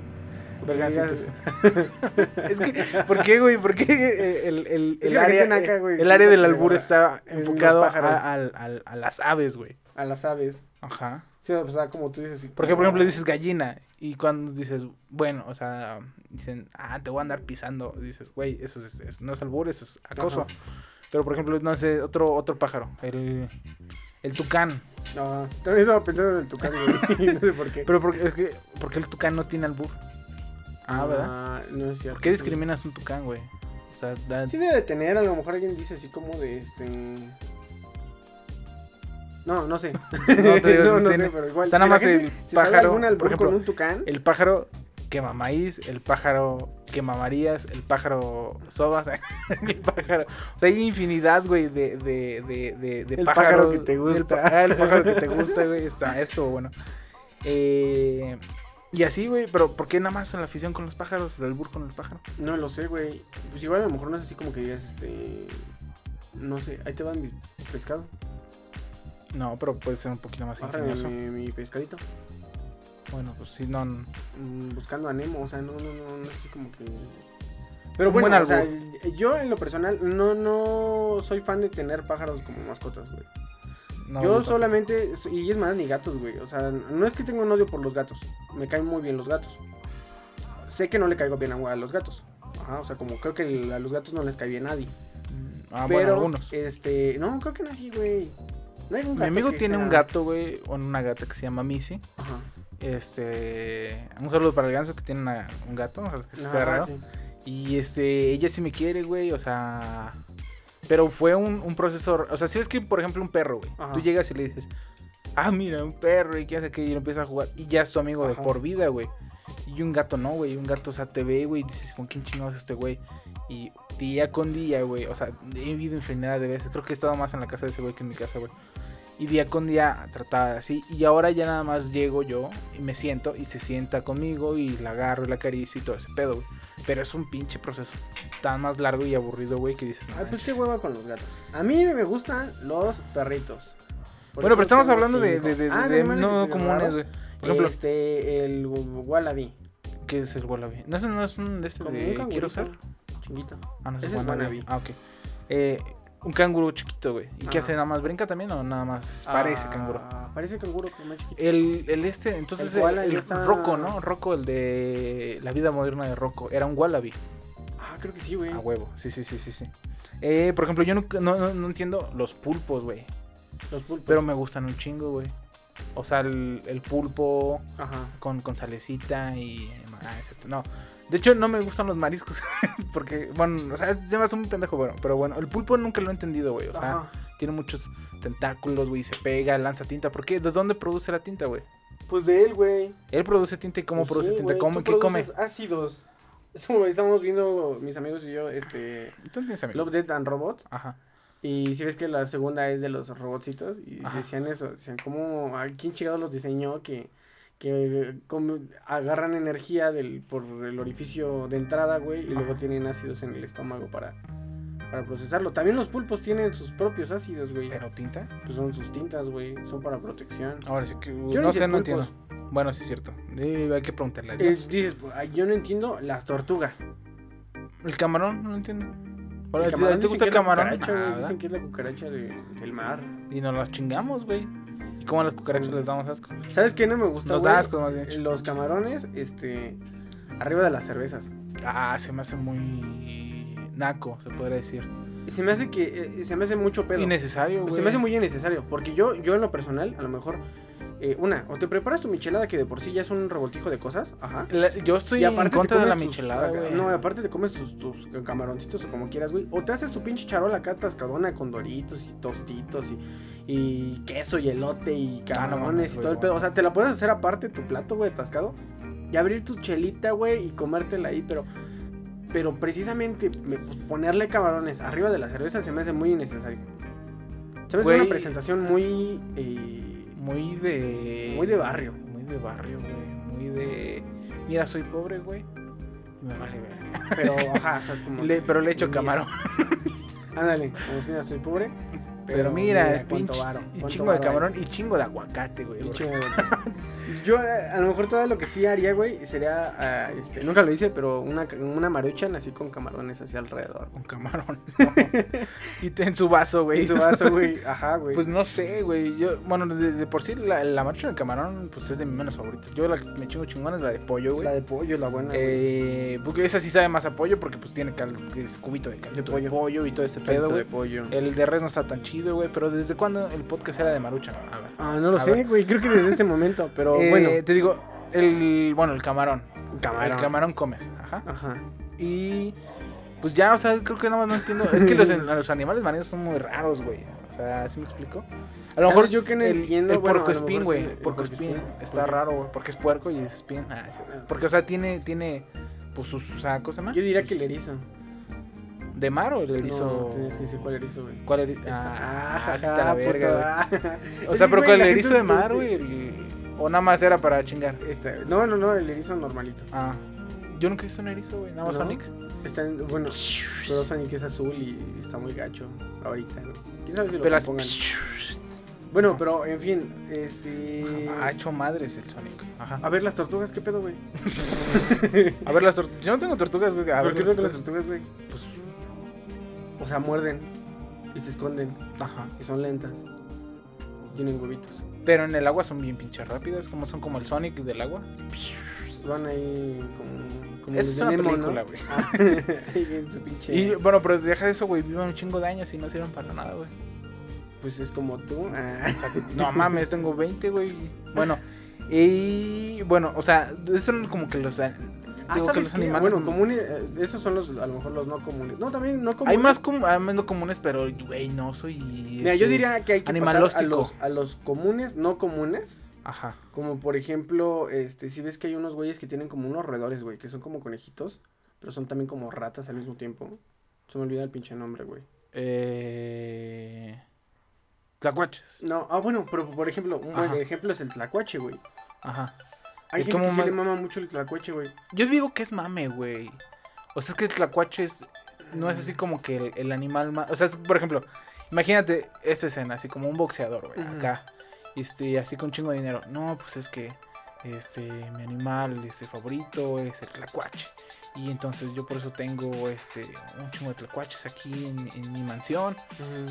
Es que, ¿por qué, güey? ¿Por qué eh, el, el, Es el área, gente naca, güey, el sí área del albur está enfocado a, a las aves, güey? A las aves. Ajá. Sí, o sea, como tú dices. así Porque, por ejemplo, dices gallina y cuando dices, bueno, o sea, dicen, ah, te voy a andar pisando, dices, güey, eso es, es- no es albur, eso es acoso. Ajá. Pero, por ejemplo, no sé, otro, otro pájaro, el, el tucán. No, también estaba pensando en el tucán, güey. no sé por qué. Pero porque, es que, porque el tucán no tiene albur. Ah, ¿verdad? Ah, no es cierto. ¿Por qué discriminas un tucán, güey? O sea, da- Sí debe de tener, a lo mejor alguien dice así como de este... No, no sé. No, te no, no tiene- sé, pero igual. está si nada más gente- el si pájaro, por ejemplo, con un tucán, el pájaro quema maíz, el pájaro quema Marías, el pájaro sobas, el pájaro. O sea, hay infinidad, güey, de, de, de, de, de El pájaros. pájaro que te gusta. ah, el pájaro que te gusta, güey, está eso, bueno. Eh, y así, güey, pero ¿por qué nada más la afición con los pájaros, el albur con el pájaro? no lo sé, güey. Pues igual a lo mejor no es así como que digas, este... No sé, ahí te van mis pescado. No, pero puede ser un poquito más ingenioso. mi, mi pescadito. Bueno, pues sí, no. no. Mm, buscando a Nemo, o sea, no, no, no, no es así como que... Pero bueno, buen o sea, yo en lo personal no, no soy fan de tener pájaros como mascotas, güey. no, yo solamente, y es más, ni gatos, güey. O sea, no es que tenga un odio por los gatos. Me caen muy bien los gatos. Sé que no le caigo bien a los gatos. Ajá, o sea, como creo que a los gatos no les cae bien a nadie. Ah, pero, bueno, algunos. este, no, creo que nadie, güey. No hay un Mi amigo tiene sea- un gato, güey, o una gata que se llama Missy. Ajá. Este, un saludo para el ganso que tiene una- un gato, o sea, que está Ajá, raro. Sí. Y este, ella sí me quiere, güey, o sea, pero fue un, un proceso, o sea, si ves que, por ejemplo, un perro, güey, tú llegas y le dices, ah, mira, un perro, y qué hace que y empieza a jugar, y ya es tu amigo de por vida, güey. Y un gato no, güey, un gato, o sea, te ve, güey, y dices, ¿con quién chingados es este güey? Y día con día, güey, o sea, he vivido infinidad de veces, creo que he estado más en la casa de ese güey que en mi casa, güey. Y día con día trataba así. Y ahora ya nada más llego yo y me siento y se sienta conmigo y la agarro y la acaricio y todo ese pedo, güey. Pero es un pinche proceso tan más largo y aburrido, güey, que dices, no Ay, pues qué hueva con los gatos. A mí me gustan los perritos. Por Bueno, pero estamos hablando de, de, de- Ah, de no comunes, güey. Por ejemplo, Este, el wallaby. ¿qué es el wallaby? No, ese no es un de este de quiero ser. Chinguito. Ah, no Ese es wannabe. Ah, ok. Eh, un canguro chiquito, güey. ¿Y qué Ajá. hace? ¿Nada más brinca también o nada más parece Ah, canguro? Parece canguro, pero más chiquito. El, el este, entonces El koala el ya está- Rocco, ¿no? Rocco, el de la vida moderna de Rocco. Era un wallaby. Ah, creo que sí, güey. A huevo, sí, sí, sí, sí, sí. Eh, por ejemplo, yo nunca- no, no, no entiendo los pulpos, güey. Los pulpos. Pero me gustan un chingo, güey. O sea, el, el pulpo Ajá. con, con salecita y... Ah, no. De hecho, no me gustan los mariscos. porque, bueno, o sea, se me hace un pendejo, bueno. Pero bueno, el pulpo nunca lo he entendido, güey. O sea, Ajá. tiene muchos tentáculos, güey. Se pega, lanza tinta. ¿Por qué? ¿De dónde produce la tinta, güey? Pues de él, güey. Él produce tinta y cómo Pues produce sí, tinta. ¿Cómo? tú ¿Qué come? ácidos. Estamos viendo mis amigos y yo, este... ¿Tú tienes amigos? Love, Death and Robots. Ajá. Y si ves que la segunda es de los robotcitos y Ajá. decían eso, decían cómo, ¿a quién chingado los diseñó que, que agarran energía del, por el orificio de entrada, güey, y luego tienen ácidos en el estómago para, para procesarlo. También los pulpos tienen sus propios ácidos, güey. ¿Pero tinta? Pues son sus tintas, güey, son para protección. Ahora sí que... Yo no ni sé, no entiendo. Bueno, sí es cierto. Eh, hay que preguntarle. ¿no? Eh, dices, pues, yo no entiendo las tortugas. El camarón, no entiendo. Ahora, ¿te- ¿Te dicen gusta el camarón? Ah, dicen que es la cucaracha de- del mar. Y nos las chingamos, güey. ¿Y cómo a las cucarachas les damos asco? ¿Sabes qué no me gusta, da asco, más bien. Los camarones, este, arriba de las cervezas. Ah, se me hace muy naco, se podría decir. Se me hace que, eh, se me hace mucho pedo. Innecesario, güey. Se me hace muy innecesario, porque yo, yo en lo personal, a lo mejor, eh, una, o te preparas tu michelada que de por sí ya es un revoltijo de cosas, ajá. La- yo estoy Y en contra de la tus- michelada, güey. No, aparte te comes tus, tus camaroncitos o como quieras, güey. O te haces tu pinche charola acá atascadona con doritos y tostitos y, y queso y elote y Ah, no camarones y todo el pedo. O sea, te la puedes hacer aparte tu plato, güey, atascado. Y abrir tu chelita, güey, y comértela ahí, pero... Pero precisamente me- pues, ponerle camarones arriba de la cerveza se me hace muy innecesario. Se me hace una presentación muy... eh, Muy de. Muy de barrio. Muy de barrio, güey. Muy de. Mira, soy pobre, güey. Y me vale ver. pero, ajá, o sea, es como... Le- pero le echo camarón. Ándale, si mira, soy pobre. Pero, mira, cuánto pinche. varo, y chingo de hay. camarón y chingo de aguacate, güey. Chingo de- Yo eh, a lo mejor todo lo que sí haría, güey, sería, este, nunca lo hice, pero una, una maruchan así con camarones así alrededor. Con camarón. no. y te- en su vaso, güey. En su vaso, güey, ajá, güey. Pues no sé, güey. Yo, bueno, de, de por sí la, la marcha de camarón, pues es de mis menos favoritos. Yo la que me chingo chingona es la de pollo, güey. la de pollo, la buena, güey. Eh, porque esa sí sabe más a pollo porque pues tiene cal, es cubito de caldo de pollo. pollo. y todo ese pedo, de pollo. El de res no está tan chido, güey. Pero ¿desde cuándo el podcast era de marucha? A ver. Ah, no lo sé, güey, creo que desde este momento, pero Eh, bueno. Te digo, el, bueno, el camarón. Camarón. El camarón comes. Ajá. Ajá. Y pues ya, o sea, creo que nada más no entiendo. Es que los, los animales marinos son muy raros, güey. O sea, ¿sí me explico? A lo ¿Sabes mejor yo que no el, entiendo? El Bueno, lo espín, güey. sí, espín. espín. Está raro, güey. Porque es puerco y es espín. Ah, sí. Porque, o sea, tiene, tiene, pues sus, o sea, ¿cómo se llama? Yo diría que el erizo. ¿De mar o el erizo? No, tienes que decir cuál erizo, güey. ¿Cuál erizo? Esta- Ah, jaja, la verga, ah. O sea, pero con el erizo de mar, güey. el- O nada más era para chingar. Este, no, no, no, el erizo normalito. Ah. Yo nunca he visto un erizo, güey. Nada más ¿No? Sonic. Está en- bueno, pero Sonic es azul y está muy gacho ahorita, ¿no? ¿Quién sabe si lo las- pongan? Bueno, pero en fin, este... Ha hecho madres el Sonic. Ajá. A ver, las tortugas, ¿qué pedo, güey? A ver, las tortugas. Yo no tengo tortugas, güey. A ¿Por ver, qué no con las tortugas, güey? Pues... O sea, muerden y se esconden Ajá. y son lentas. Tienen huevitos. Pero en el agua son bien pinches rápidas. Como son como el Sonic del agua. Van ahí como... como es una de Nemo, película, ¿no? güey. Ah, ahí en su pinche... Y bueno, pero deja eso, güey. Viven un chingo de años y no sirven para nada, güey. Pues es como tú. Ah. No mames, tengo 20, güey. Bueno, y bueno, o sea, esos son como que los. Ah, digo que ¿sabes los animales. Bueno, comunes, eh, esos son los, a lo mejor los no comunes. No, también no comunes. Hay más, com- hay menos comunes, pero, güey, no soy. Mira, yo este, diría que hay que pasar a los, a los comunes, no comunes. Ajá. Como por ejemplo, este, si ves que hay unos güeyes que tienen como unos roedores, güey, que son como conejitos, pero son también como ratas al mismo tiempo. Se me olvida el pinche nombre, güey. Eh. Tlacuaches. No, ah, bueno, pero por ejemplo, un buen ejemplo es el tlacuache, güey. Ajá. Hay ¿Y gente que sí le mama mucho el tlacuache, güey. Yo digo que es mame, güey. O sea, es que el tlacuache es- no es así como que el, el animal más. O sea, es, por ejemplo, imagínate esta escena, así como un boxeador, güey, acá. Este, así con un chingo de dinero. No, pues es que este, mi animal este, favorito es el tlacuache. Y entonces yo por eso tengo este, un chingo de tlacuaches aquí en, en mi mansión.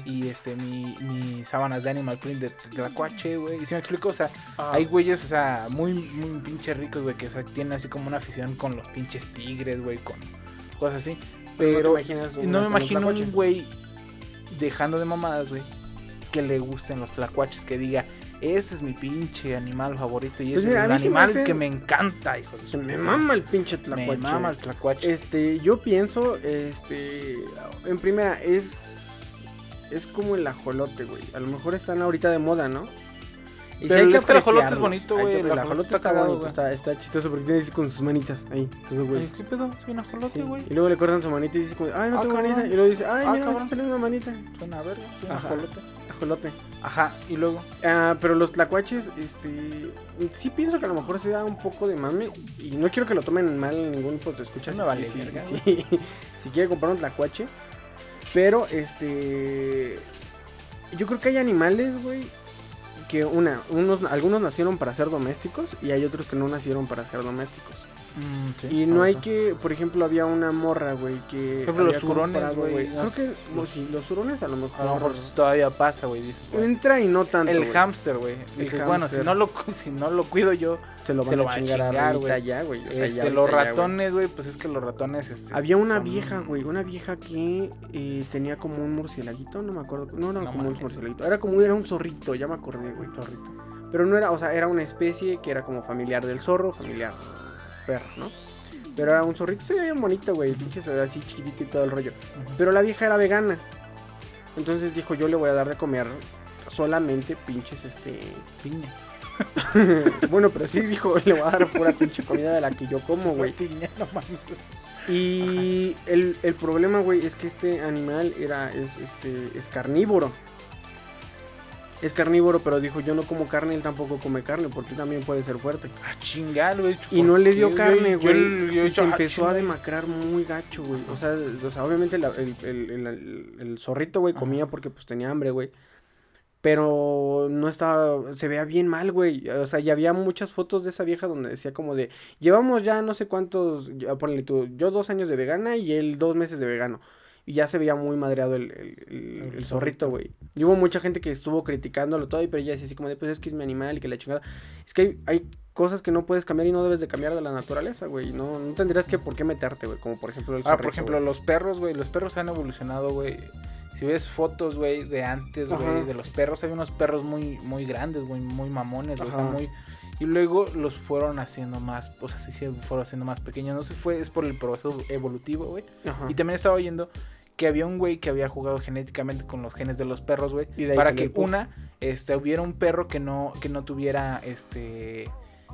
Y este, mi, mi sábanas de animal print de tlacuache, güey. ¿Y si me explico? O sea, Ah. hay güeyes, o sea, muy, muy pinches ricos, güey, que o sea, tienen así como una afición con los pinches tigres, güey, con cosas así. Pero no Pero no me imagino un güey dejando de mamadas, güey, que le gusten los tlacuaches, que diga, ese es mi pinche animal favorito y Pues mira, es el se me animal hace- que me encanta, hijo de Se me mama el pinche Me tlacuache. mama el tlacuache. Este, yo pienso, este, en primera, es, es como el ajolote, güey. A lo mejor están ahorita de moda, ¿no? Y Pero es que el ajolote es bonito, Hay güey, el ajolote está está bonito, está, está chistoso porque tiene así con sus manitas ahí. Entonces, güey. ¿Qué pedo? Soy un ajolote, Sí. güey. Y luego le cortan su manita y dice, como, ay, no Ah, tengo cabrón. manita. Y luego dice, ay, Ah, mira, me salió una manita. Suena a verga, soy un ajolote. Ajolote. Ajá, y luego. Ah, pero los tlacuaches, este, sí pienso que a lo mejor se da un poco de mame y no quiero que lo tomen mal ningún puto escucha. No si, vale si, verga, si- si quiere comprar un tlacuache, pero este, yo creo que hay animales, güey, que una, unos, algunos nacieron para ser domésticos y hay otros que no nacieron para ser domésticos. Mm, sí, Y no hay ajá. que, por ejemplo, había una morra, güey, que. Por ejemplo, los hurones, güey, Creo que, bueno, sí, los hurones a lo mejor. A lo mejor todavía pasa, güey. Entra y no tanto. El güey. hámster, güey. Bueno, si no, lo, si no lo cuido yo, Se lo van se lo a van a chingar güey. ya, güey. O sea, este, los ratones, güey, pues es que los ratones. Este, Había una son- vieja, güey, una vieja que eh, tenía como un murcielaguito, no me acuerdo, no era No como un murcielaguito, era como, era un zorrito, ya me acordé, güey. Zorrito. Pero no era, o sea, era una especie que era como familiar del zorro, familiar perro, ¿no? Pero era un zorrito, se veía bien bonito, güey, pinche así chiquitito y todo el rollo. Pero la vieja era vegana. Entonces dijo, yo le voy a dar de comer solamente pinches, este... Piña. bueno, pero sí dijo, le voy a dar pura pinche comida de la que yo como, güey. Piña, no mames. Y el, el problema, güey, es que este animal era, es, este, es carnívoro. Es carnívoro, pero dijo, yo no como carne, él tampoco come carne, porque también puede ser fuerte. Ah, chingar, güey. Y no le dio carne, güey. Y se ah, empezó a demacrar muy gacho, güey. O sea, o sea, obviamente la- el, el- el- el- el zorrito, güey, comía porque pues tenía hambre, güey. Pero no estaba, se veía bien mal, güey. O sea, ya había muchas fotos de esa vieja donde decía como de, llevamos ya no sé cuántos, ya ponle tú, yo dos años de vegana y él dos meses de vegano. Y ya se veía muy madreado el, el- el- zorrito, güey. Y hubo mucha gente que estuvo criticándolo todo, y pero ella decía así como de, pues es que es mi animal y que la chingada. Es que hay, hay cosas que no puedes cambiar y no debes de cambiar de la naturaleza, güey. No, no tendrías que por qué meterte, güey. Como por ejemplo el Ah, por ejemplo, los perros, güey. Los perros han evolucionado, güey. Si ves fotos, güey, de antes, güey, de los perros, hay unos perros muy, muy grandes, güey, muy mamones, güey, muy... Y luego los fueron haciendo más, o sea, sí, sí, fueron haciendo más pequeños. No sé, fue, es por el proceso evolutivo, güey. Y también estaba oyendo que había un güey que había jugado genéticamente con los genes de los perros, güey. Para que una, este, hubiera un perro que no, que no tuviera, este,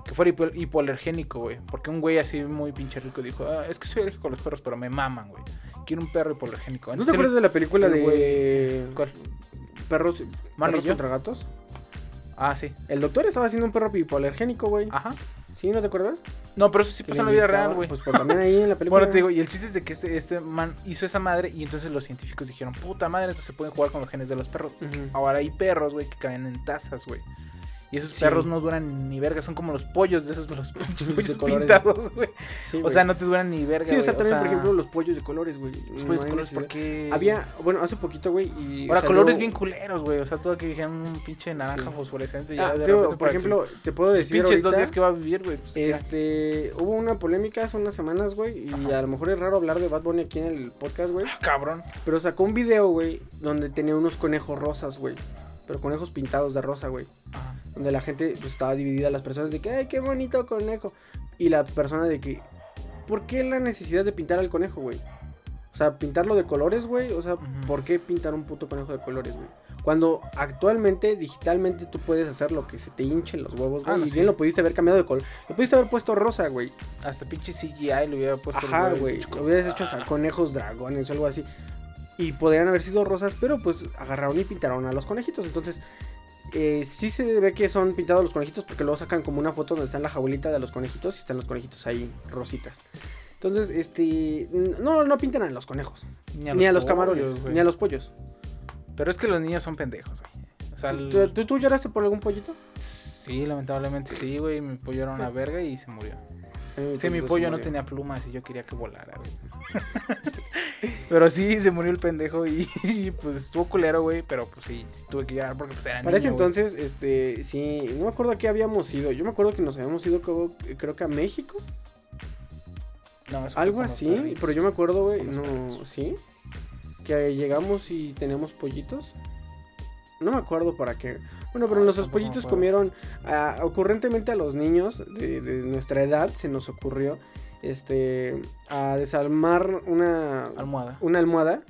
que fuera hipo- hipoalergénico, güey. Porque un güey así muy pinche rico dijo, ah, es que soy alérgico a los perros, pero me maman, güey. Quiero un perro hipoalergénico. ¿No te acuerdas de la película el de güey- ¿Cuál? perros, perros contra gatos? Ah, sí. El doctor estaba haciendo un perro hipoalergénico, güey. Ajá. ¿Sí? ¿No te acuerdas? No, pero eso sí pasa en la vida real, güey. Pues, pues, también ahí en la película. Bueno, te digo, y el chiste es de que este, este man hizo esa madre y entonces los científicos dijeron, puta madre, entonces se pueden jugar con los genes de los perros. Ahora hay perros, güey, que caen en tazas, güey. Y esos Sí. perros no duran ni verga, son como los pollos de esos los pollos pintados, güey. Sí, O sea, no te duran ni verga. Sí, o sea, güey, también, por ejemplo, los pollos de colores, güey. los No pollos de colores, porque Había, bueno, hace poquito, güey, y... Ahora, salió- colores bien culeros, güey. O sea, todo que dijeron un pinche naranja Sí. fosforescente. Ah, ya de te digo, repente por ejemplo, te puedo decir pinches dos ahorita, días que va a vivir, güey. Pues. Este, hubo una polémica hace unas semanas, güey, y Ajá. a lo mejor es raro hablar de Bad Bunny aquí en el podcast, güey, Ah, cabrón. pero sacó un video, güey, donde tenía unos conejos rosas, güey, pero conejos pintados de rosa, güey, Ajá. Donde la gente pues, estaba dividida, las personas de que, ay, qué bonito conejo, y la persona de que, ¿por qué la necesidad de pintar al conejo, güey? O sea, pintarlo de colores, güey, o sea. ¿por qué pintar un puto conejo de colores, güey? Cuando actualmente, digitalmente, tú puedes hacer lo que se te hinchen los huevos, güey. Ah, no, y sí. bien lo pudiste haber cambiado de color. Lo pudiste haber puesto rosa, güey. Hasta pinche CGI le hubiera puesto. Ajá, güey, Lo hubieras hecho o sea, conejos dragones o algo así. Y podrían haber sido rosas, pero pues agarraron y pintaron a los conejitos. Entonces, eh, sí se ve que son pintados los conejitos porque luego sacan como una foto donde está la jaulita de los conejitos y están los conejitos ahí rositas. Entonces, este. No, no pintan a los conejos. Ni a los, pollos, camarones. güey. Ni a los pollos. Pero es que los niños son pendejos, güey. O sea, el- ¿Tú, tú, tú lloraste por algún pollito? Sí, lamentablemente sí, güey. Mi pollo era una verga y se murió. Eh, mi pues, pollo se no tenía plumas y yo quería que volara, güey. pero sí, se murió el pendejo y, y, pues estuvo culero, güey. Pero pues sí, tuve que llorar porque pues era Para ese güey. entonces, este, sí, no me acuerdo a qué habíamos ido. Yo me acuerdo que nos habíamos ido, creo, creo que a México. No, Algo así, pero yo me acuerdo, güey, no. ¿sí? Que llegamos y teníamos pollitos. No me acuerdo para qué. Bueno, pero me pollitos comieron, ah, ocurrentemente a los niños de, de nuestra edad se nos ocurrió, este, a desarmar una, Almohada. una almohada,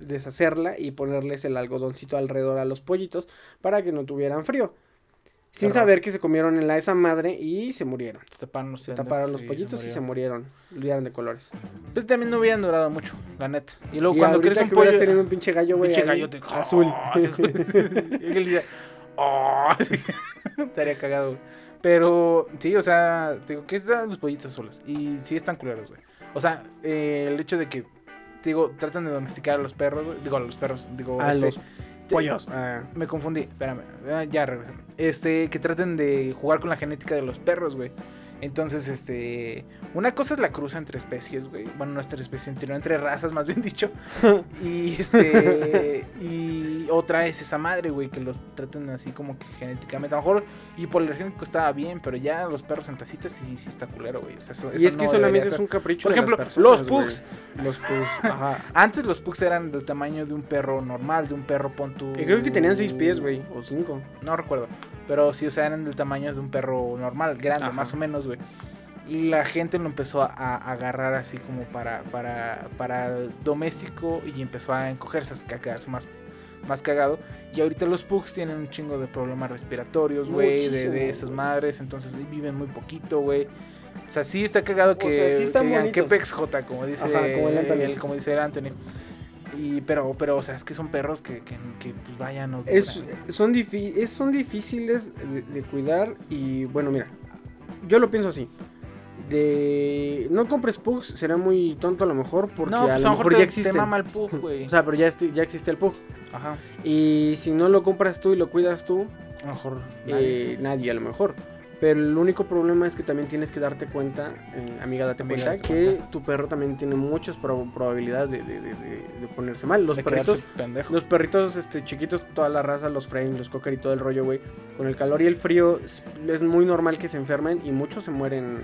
deshacerla y ponerles el algodoncito alrededor a los pollitos para que no tuvieran frío. Sin saber que se comieron en la esa madre y se murieron. Se taparon los, Se taparon los sí, pollitos y se murieron. Olvidaron de colores. Pues también no hubieran durado mucho, la neta. Y luego Y cuando quieres un pollo. tenido un pinche gallo, güey, pinche ahí, gallote. azul. Oh, "Oh", sí. Estaría cagado, güey. Pero sí, o sea, te digo, que están los pollitos azules. Y sí están culeros, güey. O sea, eh, el hecho de que, te digo, tratan de domesticar a los perros, güey. Digo, a los perros. Digo, A este, los te- pollos. Ah, Me confundí, espérame. ah, ya regresé. Este, que traten de jugar con la genética de los perros, güey. Entonces, este. Una cosa es la cruza entre especies, güey. Bueno, no entre especies, entre, entre razas, más bien dicho. y este. y otra es esa madre, güey, que los tratan así como que genéticamente. A lo mejor hipoalergénico estaba bien, pero ya los perros en tacitas sí, sí está culero, güey. O sea, eso, Y eso es que no solamente es un capricho Por de las ejemplo, personas, los pugs. Los pugs, ajá. Antes los pugs eran del tamaño de un perro normal, de un perro pontu. Y creo que tenían seis pies, güey, o cinco. No recuerdo. Pero sí, o sea, eran del tamaño de un perro normal, grande, Ajá. más o menos, güey. Y la gente lo empezó a, a agarrar así como para, para, para doméstico y empezó a encogerse, a quedarse más, más cagado. Y ahorita los pugs tienen un chingo de problemas respiratorios, güey, de, de esas madres. Entonces viven muy poquito, güey. O sea, sí está cagado que, sea, sí están que digan. "Qué pex J", como dice, Ajá, como el Anthony. como dice el Anthony. Y, pero, pero, o sea, es que son perros que, que, que, pues vayan, nos Es, son, difi- es- son difíciles de, de cuidar y bueno, mira, yo lo pienso así. De no compres pugs será muy tonto a lo mejor porque No, a pues lo mejor te, ya te existe. mama el pug, güey. O sea, pero ya, ya existe el pug. Ajá. Y si no lo compras tú y lo cuidas tú, A lo mejor eh, nadie a lo mejor. Pero el único problema es que también tienes que darte cuenta, eh, amiga, date Amiga, cuenta que cuenta. tu perro también tiene muchas prob- probabilidades de, de- de- de- de ponerse mal. Los perritos, los perritos este, chiquitos, toda la raza, los frames, los cocker y todo el rollo, güey. Con el calor y el frío es, es muy normal que se enfermen y muchos se mueren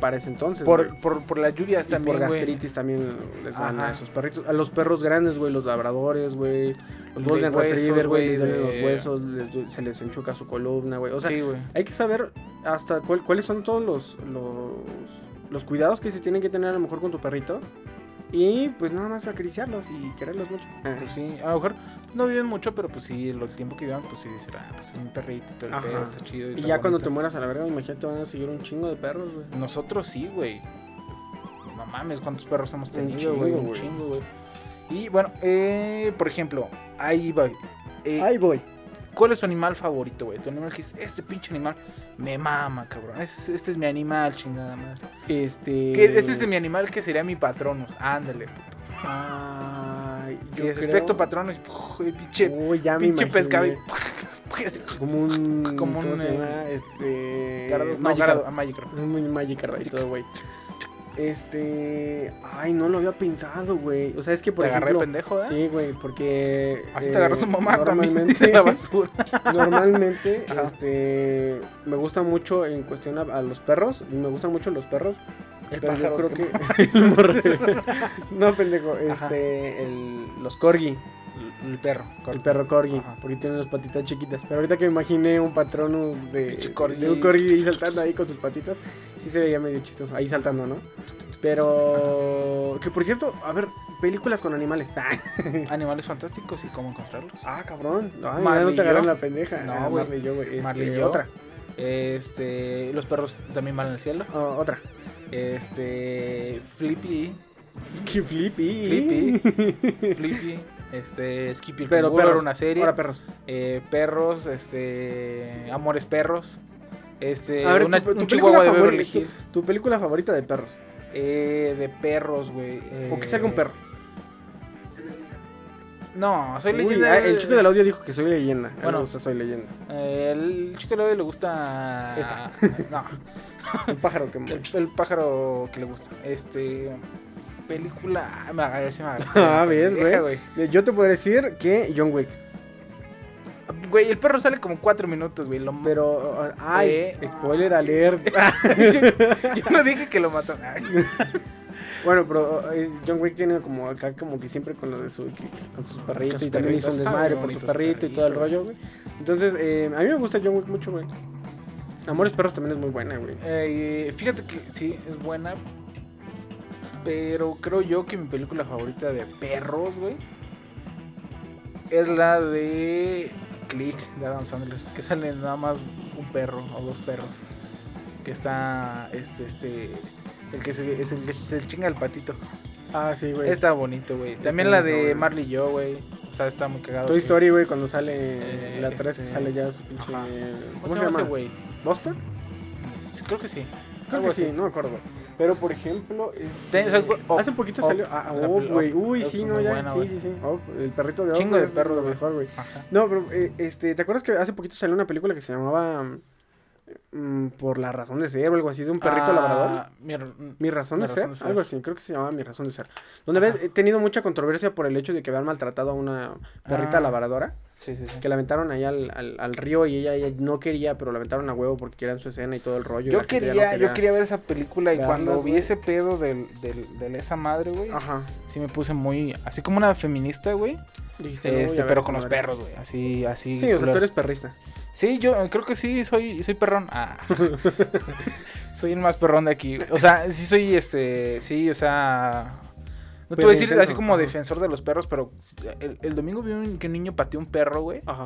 para ese entonces. por, por, por las lluvias Y también, por güey. gastritis también les dan Ajá. a esos perritos. A los perros grandes, güey, los labradores, güey. Los De golden retriever, güey, les duelen los huesos, les se les enchuca su columna, güey. O sea, sí, güey. hay que saber hasta cuál- cuáles son todos los, los, los cuidados que se tienen que tener a lo mejor con tu perrito. Y pues nada más acariciarlos y quererlos mucho. Ah, Pues sí, a lo mejor no viven mucho, pero pues sí, el tiempo que vivan, pues sí, dicen, ah, pues es mi perrito, y todo el Ajá. pedo, está chido. Y está ya cuando te bonito". mueras a la verga, imagínate, van a seguir un chingo de perros, güey. Nosotros sí, güey. No mames, cuántos perros hemos Un tenido, chingo, güey. Un güey. chingo, güey. Y bueno, eh, por ejemplo, ahí va. Eh, voy. ¿Cuál es tu animal favorito, güey? Tu animal que dices, este pinche animal me mama, cabrón. Es- este es mi animal, chingada madre. Este. Este es mi animal que sería mi patronus. Ándale, puto. Ay, creo- respecto patronus, y, y pinche, Uy, ya me pinche pescado. y, Como un. Como ¿Cómo un, eh? Este. No, Magikarp. Ah, Magikarp. Muy Magikarp y todo, güey. Este. Ay, no lo había pensado, güey. O sea, es que por Te agarré ejemplo. pendejo, ¿eh? Sí, güey, porque. Así eh, te agarró tu mamá normalmente, la basura. normalmente, Ajá. este. Me gusta mucho en cuestión a, a los perros. y Me gustan mucho los perros. El pero yo pájaro creo que no, pendejo. Ajá. Este. El, los corgi. El perro. El perro corgi, Ajá. porque tiene unas patitas chiquitas. Pero ahorita que me imaginé un patrono de, de un corgi ahí saltando ahí con sus patitas, sí se veía medio chistoso, ahí saltando, ¿no? Pero... Que por cierto, a ver, películas con animales. Animales fantásticos y cómo encontrarlos. Ah, cabrón. Ay, Marley no te agarran yo. la pendeja. No, Ah, güey. Marley yo, güey. Este, Marley yo. Otra. Este, los perros también van al cielo. Oh, otra. Este, Flippy, Qué flippy. Flippy. Flippy, este, Skippy el Pero perros. era una serie. Ahora perros. Eh, perros, este, Amores Perros. Este, A ver, una- tu, tu un película chihuahua de favorita, tu- tu película favorita de perros. Eh, de perros, güey. O que eh, salga un perro. No, soy Uy, leyenda. ah, el chico del audio dijo que soy leyenda. Bueno. Gusta soy leyenda. Eh, el chico del audio le gusta. Esta. No, El pájaro que el, el pájaro que le gusta. Este. Película. ah, Me agarré, sí me agarré. Ah, ves, güey. Yo te puedo decir que John Wick. Güey, el perro sale como cuatro minutos, güey. Lo... Pero, uh, ay, Eh. spoiler alert. yo, yo no dije que lo mató. Bueno, pero uh, John Wick tiene como acá como que siempre con lo de su con sus perritos y también hizo un desmadre Ah, por su perrito y todo el rollo, güey. Entonces, eh, a mí me gusta John Wick mucho, güey. Amores Perros también es muy buena, güey. Eh, fíjate que sí, es buena. Pero creo yo que mi película favorita de perros, güey. Es la de Click de Adam Sandler. Que sale nada más un perro o dos perros. Que está este, este. El que se, es el que se chinga el patito. Ah, sí, güey. Está bonito, güey. También la de. Marley y yo, güey. O sea, está muy cagado. Toy Story, güey, cuando sale Eh, la 3 que este, sale ya su pinche... ajá. ¿Cómo, se llama? ese güey? ¿Buster? Sí, Creo que sí. Creo Algo que sí, no me acuerdo. Pero, por ejemplo, este, oh, hace poquito oh, salió... Ah, oh, güey. Uy, sí, no, ya. buena, sí, sí, sí. Oh, el perrito de Chingo de es perros, lo mejor, güey. No, pero, eh, este, ¿te acuerdas que hace poquito salió una película que se llamaba por la razón de ser o algo así, de un perrito Ah, labrador. Mi, razón, Mi de, ser, razón de ser. algo así, creo que se llamaba Mi razón de ser. Donde Ajá. he tenido mucha controversia por el hecho de que habían maltratado a una perrita Ah. labradora, Sí, sí, sí. que la aventaron allá al, al- al río y ella, ella no quería, pero la aventaron a huevo porque querían su escena y todo el rollo. Yo quería, yo quería ver esa película y cuando vi ese pedo del, del, de esa madre, güey, Ajá. sí me puse muy, así como una feminista, güey, Dijiste, "No voy a este, pero con los madre". perros, güey, así, así. Sí, o sea, tú eres perrista. Sí, yo eh, creo que sí, soy, soy perrón. Ah. soy el más perrón de aquí. O sea, sí soy, este, sí, o sea... No te voy a decir intenso, así como ajá. defensor de los perros, pero el, el domingo vi un, que un niño pateó un perro, güey. Ajá.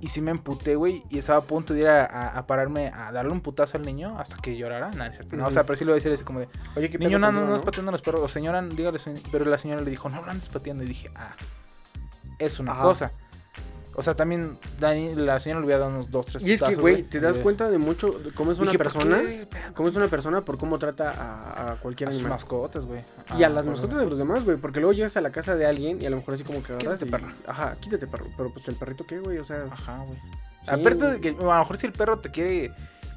Y sí me emputé, güey. Y estaba a punto de ir a, a- a pararme a darle un putazo al niño hasta que llorara. No, no. No, o sea, pero sí le voy a decir así como de... Oye, ¿qué Niño, no, no, no, es pateando a los perros. O señora, dígale, pero la señora le dijo, no, no andes pateando. Y dije, ah, es una Ajá. cosa. O sea, también Dani, la señora le hubiera dado unos dos, tres Y es que, güey, te das cuenta de mucho de cómo es una Dije, ¿por persona. Cómo es una persona por cómo trata a, a cualquier A sus mascotas, güey. Y a Ah, las mascotas de los demás, güey. Porque luego llegas a la casa de alguien y a lo mejor así como que agarras y- perro. Ajá, quítate, perro. Pero pues el perrito, ¿qué, güey? O sea, Ajá, güey. Sí, Aparte de que, a lo mejor si el perro te quiere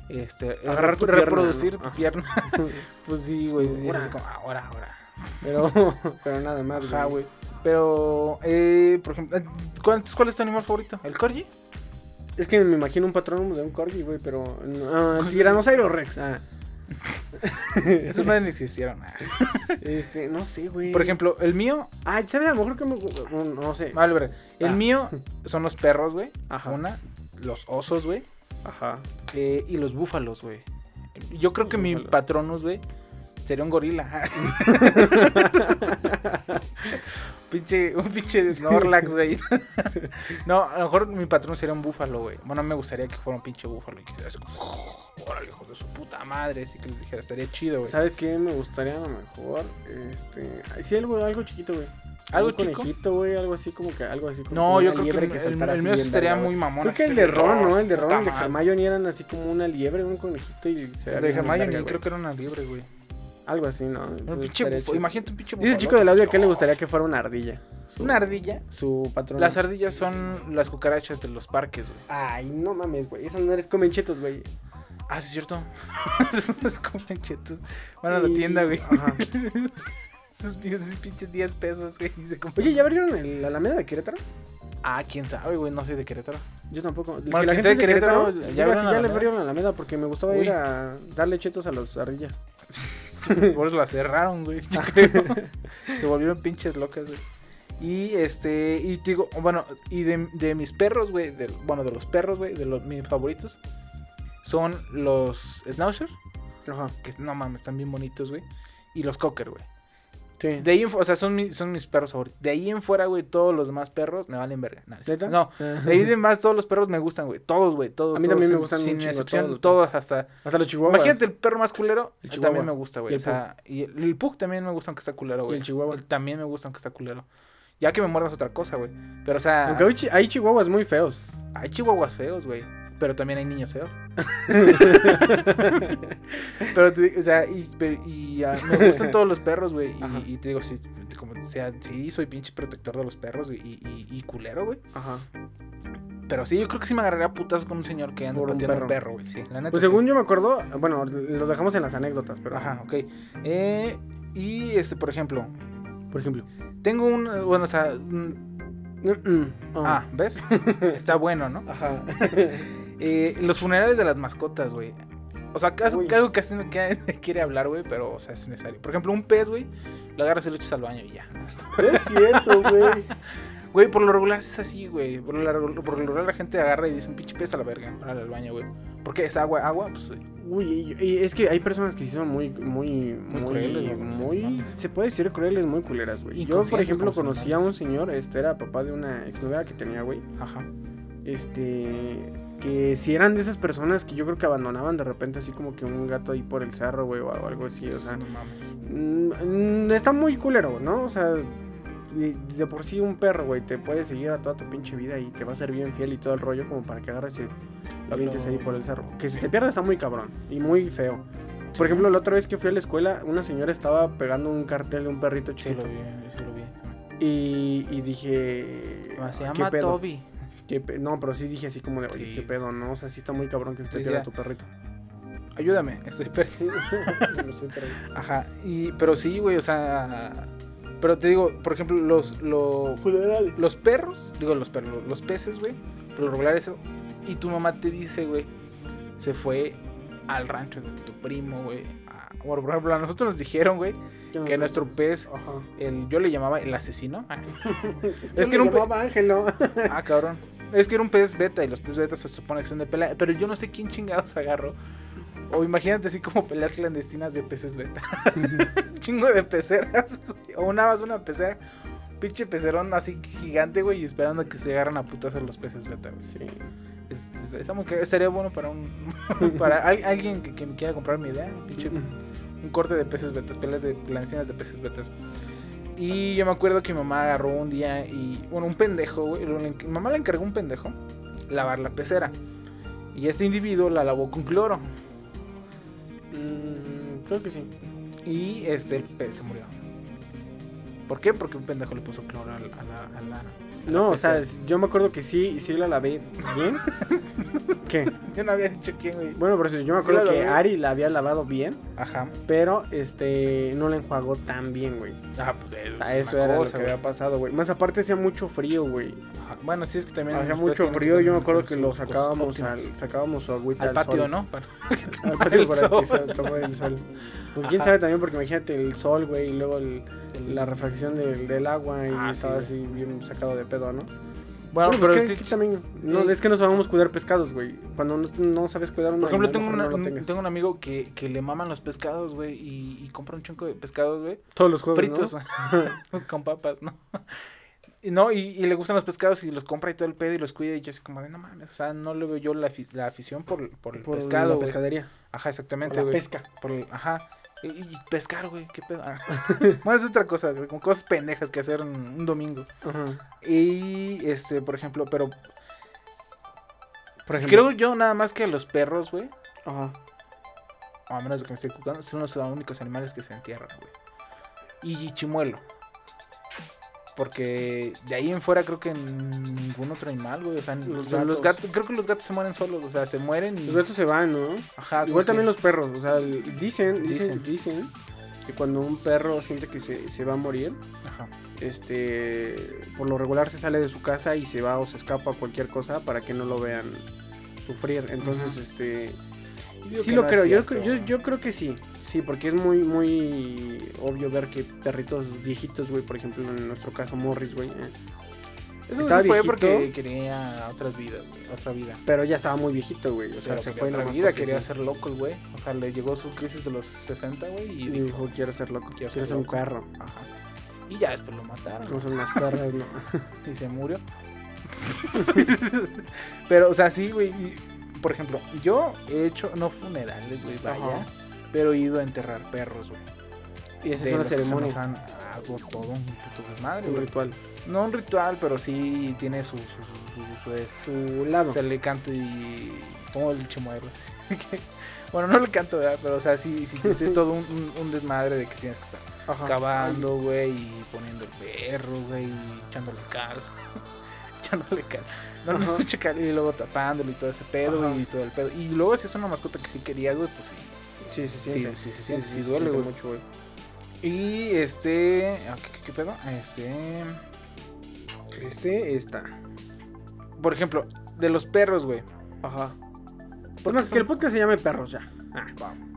este, Agarrar tu repro- pierna, reproducir ¿no? tu pierna, pues sí, güey. Ahora. como, ahora, ahora. Pero, pero nada más, Ajá, güey. Pero, eh, por ejemplo, eh, ¿cuál, cuál es tu animal favorito? ¿El corgi? Es que me imagino un patrón de un corgi, güey, pero... Ah, Tiranosaurio Rex. Ah, Esos no existieron. ah. este, no sé, güey. Por ejemplo, el mío, Ay, ¿sabes? A lo mejor que me... No, no sé. vale, verga. el Ah. mío son los perros, güey. Ajá. Una, los osos, güey. Ajá. eh, y los búfalos, güey. Yo creo que mi Búfalos. patronus, güey, sería un gorila. pinche, un pinche Snorlax, güey. no, a lo mejor mi patrón sería un búfalo, güey. Bueno, me gustaría que fuera un pinche búfalo y que así como, órale, hijos de su puta madre. Así que les dijera, estaría chido, güey. ¿Sabes qué? Me gustaría a lo mejor, este... Sí, algo, algo chiquito, güey. ¿Algo un chico? conejito, güey, algo así como que algo así como No, yo creo que el, el- mío estaría muy mamón. Creo que el de Ron, ¿no? "Oh, El de Ron, el de madre". Hermione eran así como una liebre, un conejito y se El de Hermione creo que era una liebre, güey. Algo así, ¿no? Un Pues pinche bufo-. Imagínate un pinche Dice el chico del audio que le gustaría que fuera una ardilla. Su, Una ardilla. Su patrón. Las ardillas son las cucarachas de los parques, güey. Ay, no mames, güey. Esas no eres comen chetos, güey. Ah, sí, es cierto. Esos no es como chetos. Van a la tienda, güey. Ajá. Esos pinches, esos pinches 10 pesos, güey. Oye, ¿ya abrieron el Alameda de Querétaro? Ah, quién sabe, güey. No soy de Querétaro. Yo tampoco. Bueno, si la gente de Querétaro, Querétaro, ya, ¿ya ya, la le abrieron la Alameda porque me gustaba Uy. ir a darle chetos a las ardillas. Por eso la cerraron, güey. creo. Se volvieron pinches locas, güey. Y este, y te digo, bueno, y de, de mis perros, güey, de- bueno, de los perros, güey, de los mis favoritos, son los Schnauzer, Ajá. que no mames, están bien bonitos, güey, y los Cocker, güey. Sí. De ahí en o sea, son, mi- son mis perros favoritos. De ahí en fuera, güey, todos los demás perros me valen verga. No, no, de ahí en más todos los perros me gustan, güey. Todos, güey, todos. A mí todos, también me sin- gustan Sin chingo, excepción, todos hasta... Hasta los chihuahuas. Imagínate el perro más culero, El chihuahua. también me gusta, güey. O sea, y el, el pug también me gusta aunque está culero, güey. el chihuahua. El- También me gusta aunque está culero. Ya que me muerdas otra cosa, güey. Pero, o sea, Aunque hay, chi- hay chihuahuas muy feos. hay chihuahuas feos, güey. Pero también hay niños feos. pero, o sea, y, ah, me gustan todos los perros, güey. Y, y te digo, sí, como, o sea, sí, soy pinche protector de los perros y, y, culero, güey. Ajá. Pero sí, yo creo que sí me agarraría a putas con un señor que anda pateando un perro. güey. Sí, la neta. Pues sí. según yo me acuerdo, bueno, los dejamos en las anécdotas, pero. Ajá, ok. Eh, y este, por ejemplo, Por ejemplo. tengo un. Bueno, o sea. un- Mm, mm, oh. Ah, ¿ves? Está bueno, ¿no? Ajá. Eh, los funerales de las mascotas, güey. O sea, que algo que casi no que- quiere hablar, güey, pero, o sea, es necesario. Por ejemplo, un pez, güey, lo agarras y lo echas al baño y ya. Es cierto, güey. Güey, por lo regular es así, güey. Por lo, largo- por lo regular la gente agarra y dice un pinche pez a la verga, al baño, güey. Porque es agua, agua, pues, güey. Uy, y, y es que hay personas que sí son muy, muy, muy, crueles, güey, muy, sí, se puede decir crueles, muy culeras, güey. Yo, por ejemplo, conocí a un señor, este era papá de una exnovia que tenía, güey. Ajá. Este, que si eran de esas personas que yo creo que abandonaban de repente así como que un gato ahí por el cerro, güey, o algo así, o sea, no mames. mm, mm, está muy culero, ¿no? O sea, de, por sí un perro, güey, te puede seguir a toda tu pinche vida y te va a ser bien fiel y todo el rollo como para que agarres y lo avientes ahí por el cerro. Que si te pierdes está muy cabrón y muy feo. Por ejemplo, la otra vez que fui a la escuela, una señora estaba pegando un cartel de un perrito Sí, lo chiquito. vi, sí lo vi. Y, y dije... Se "¿Qué pedo?". Toby. Qué pe- No, pero sí dije así como de, oye, Sí. qué pedo, ¿no? O sea, sí está muy cabrón que se te Sí, pierda tu perrito. Ayúdame, estoy perdido. Lo sé, pero- Ajá, y, pero sí, güey, o sea. Pero te digo, por ejemplo, los, los, los perros, digo los perros, los peces, güey, por lo regular eso. Y tu mamá te dice, güey, se fue al rancho de tu primo, güey. a- Bueno, por ejemplo, a nosotros nos dijeron, güey, ¿Qué que nos- nuestro pez, el, yo le llamaba el asesino. Es que era un pe- llamaba Ángelo. Ah, cabrón. Es que era un pez beta y los peces beta se supone que son de pelea. Pero yo no sé quién chingados agarró. O imagínate así como peleas clandestinas de peces beta. Chingo de peceras, güey. O una más una pecera. Pinche pecerón así gigante, güey. Y esperando a que se agarran a putazos los peces beta, güey. Sí. Es- estaría bueno para un. para al- alguien que, que me quiera comprar mi idea. Pinche un corte de peces betas, peleas de clandestinas de peces betas. Y yo me acuerdo que mi mamá agarró un día y, bueno, un pendejo, güey. Mi mamá le encargó un pendejo lavar la pecera. Y este individuo la lavó con cloro. Mm, creo que sí. Y este, el pez se murió. ¿Por qué? Porque un pendejo le puso cloro a la. a la- a la- No, o sea, yo me acuerdo que sí, sí la lavé bien. ¿Qué? Yo no había dicho quién, güey. Bueno, por eso yo me acuerdo que. Ari la había lavado bien, Ajá. pero este no la enjuagó tan bien, güey. Ah, pues O es sea, eso una era cosa, lo que güey. había pasado, güey. Más aparte hacía mucho frío, güey. Ajá. Bueno, sí es que también. Hacía mucho frío, yo me acuerdo que lo sacábamos al, sacábamos su agüita al patio, sol. ¿no? Para Al patio para que se tomara el sol. Pues, quién sabe también, porque imagínate el sol, güey, y luego el- la refracción del, del agua y Ah, sí, estaba güey. así bien sacado de pedo, ¿no? Bueno, Bueno, pero sí- es que también, no, sí. es que no sabemos cuidar pescados, güey. Cuando no, no sabes cuidar un Por ejemplo, animal, tengo, una- no tengo un amigo que, que le maman los pescados, güey, y, y compra un chingo de pescados, güey. Todos los juegos, Fritos, con papas, ¿no? Y no, y, y le gustan los pescados y los compra y todo el pedo y los cuida y yo así como de, no mames, o sea, no le veo yo la, la afición por, por el Por pescado, la pescadería. Ajá, exactamente, Por la güey. pesca. Por el- ajá. Y, pescar, güey, qué pedo. Ah. bueno, es otra cosa, güey, como cosas pendejas que hacer un, domingo. Ajá. Y, este, por ejemplo, pero Por ejemplo. creo yo nada más que los perros, güey, Ajá. o a menos de que me esté equivocando, son los únicos animales que se entierran, güey. Y chimuelo. Porque de ahí en fuera creo que ningún otro animal, güey. O sea, Los gatos. creo que los gatos se mueren solos, o sea, se mueren y... Los gatos se van, ¿no? Ajá, Igual también que- los perros, o sea, dicen, dicen, Dicen. dicen que cuando un perro siente que se, se va a morir, Ajá. este, por lo regular se sale de su casa y se va o se escapa a cualquier cosa para que no lo vean sufrir. Entonces, este, sí lo no creo, yo, yo, yo creo que sí, sí, porque es muy, muy obvio ver que perritos viejitos, güey, por ejemplo, en nuestro caso Morris, güey, eh, Eso Estaba sí fue viejito. porque quería otras vidas, güey, otra vida. pero ya estaba muy viejito, güey, o sea, Pero se fue otra nomás vida, quería sí. ser loco güey. O sea, le llegó su crisis de los 60, güey, y Y dijo, dijo, quiero ser loco, Quiero quiero, ser ser un perro. ajá. Y ya después lo mataron. Como son las perras, ¿no? y se murió. pero, o sea, sí, güey. Por ejemplo, yo he hecho, no funerales, güey, vaya, Ajá. Pero he ido a enterrar perros, güey. Y esa es una ceremonia, hago todo un puto desmadre, un güey. ritual. No un ritual, pero sí tiene su, su, su, su- su- Su lado. O sea, le canto y pongo el chimuelo. bueno, no le canto, ¿verdad? Pero, o sea, sí, sí, sí, es todo un, un- un desmadre de que tienes que estar Ajá. cavando, güey, y poniendo el perro, güey, y echándole cal. echándole cal. No, no, Ajá. eche cal, y luego tapándolo y todo ese pedo Ajá. y todo el pedo. Y luego si es una mascota que sí querías, güey, pues sí. Sí, sí, Sí, siente. sí, sí, sí, Siente, sí, sí, duele, siente güey. mucho, güey. Y este. ah, ¿Qué, qué- pedo? Este. Este está. Por ejemplo, de los perros, güey. Ajá. ¿Por más que son- el podcast se llame perros ya. Ah,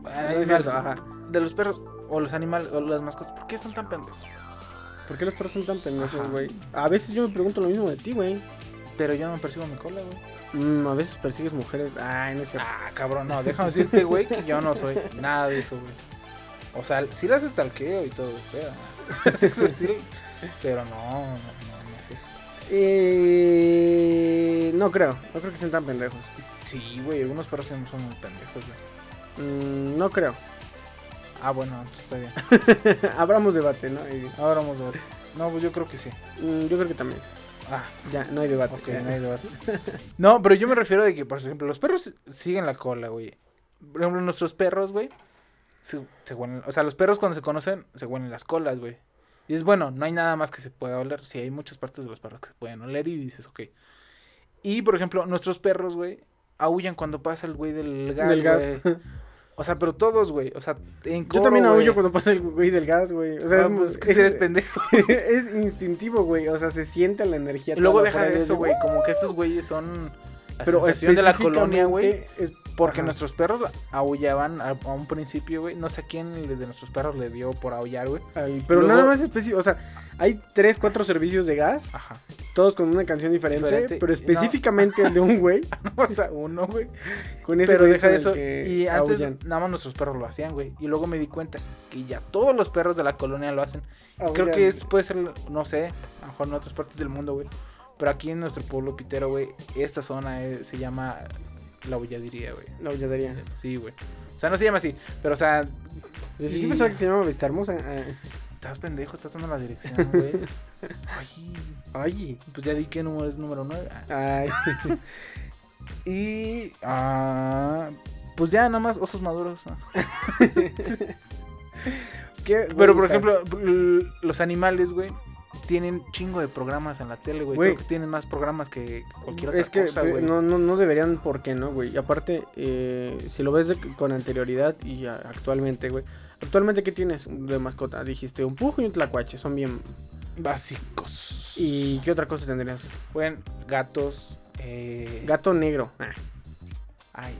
Ah, es cierto, ajá. De los perros o los animales o las mascotas, ¿por qué son tan pendejos? ¿Por qué los perros son tan pendejos, güey? A veces yo me pregunto lo mismo de ti, güey. Pero yo no me persigo mi cola, güey. Mm, a veces persigues mujeres. Ay, no es cierto. Ah, cabrón, no, déjame decirte, güey, que yo no soy nada de eso, güey. O sea, sí las stalkeo y todo, pero, sí, sí, pero no, no, no, es eso. Eh, no creo. No creo que sean tan pendejos. Sí, güey, algunos perros son muy pendejos, güey. Mm, no creo. Ah, bueno, está bien. Abramos debate, ¿no? Y- Ahora vamos a ver. No, pues yo creo que sí. mm, yo creo que también. Ah, Ya, no hay debate. ok, ya. no hay debate. No, pero yo me refiero de que, por ejemplo, los perros siguen la cola, güey. Por ejemplo, nuestros perros, güey, se, se huelen- o sea, los perros cuando se conocen se huelen las colas, güey. Y es bueno, no hay nada más que se pueda oler. Sí, hay muchas partes de los perros que se pueden oler y dices, ok. Y, por ejemplo, nuestros perros, güey, aullan cuando pasa el güey del gas, Del gas. O sea, pero todos, güey. O sea, en Yo también aullo cuando pasa el güey del gas, güey. O sea, Ah, es, pues, es, eres pendejo. es instintivo, güey. O sea, se siente la energía. Y luego deja de eso, güey. Como que estos güeyes son la Pero sensación de la colonia, güey. es- Porque Ajá. nuestros perros aullaban a, a un principio, güey. No sé a quién de nuestros perros le dio por aullar, güey. Pero Luego- nada más específico. O sea, hay tres, cuatro servicios de gas. Ajá. Todos con una canción diferente. Diferente, Pero específicamente el de un güey. o sea, uno, güey. Con ese Pero güey deja con de el eso. que Y antes aullan. nada más nuestros perros lo hacían, güey. Y luego me di cuenta que ya todos los perros de la colonia lo hacen. Creo Aullan. que es, puede ser, no sé, a lo mejor en otras partes del mundo, güey. Pero aquí en nuestro pueblo pitero, güey, esta zona eh, se llama la bulladería, güey. La aulladería. Sí, güey. O sea, no se llama así, pero o sea, Yo sí Y- pensaba que se llamaba Vista Hermosa. Ah, estás pendejo, estás dando la dirección, güey. Ay, Ay. pues ya di que número es número 9. Ay. Y. ah, pues ya, nada más osos maduros. ¿no? ¿Qué? Pero, por ejemplo, los animales, güey, tienen chingo de programas en la tele, güey. Creo que tienen más programas que cualquier otra es que cosa, eh, güey. no, no, no deberían, ¿por qué no, güey? Y aparte, eh, si lo ves de- con anterioridad y a- actualmente, güey. Actualmente, ¿qué tienes de mascota? Dijiste un pujo y un tlacuache, son bien... Básicos. ¿Y qué otra cosa tendrías? Bueno, gatos. Eh... Gato negro. Ah, Ay,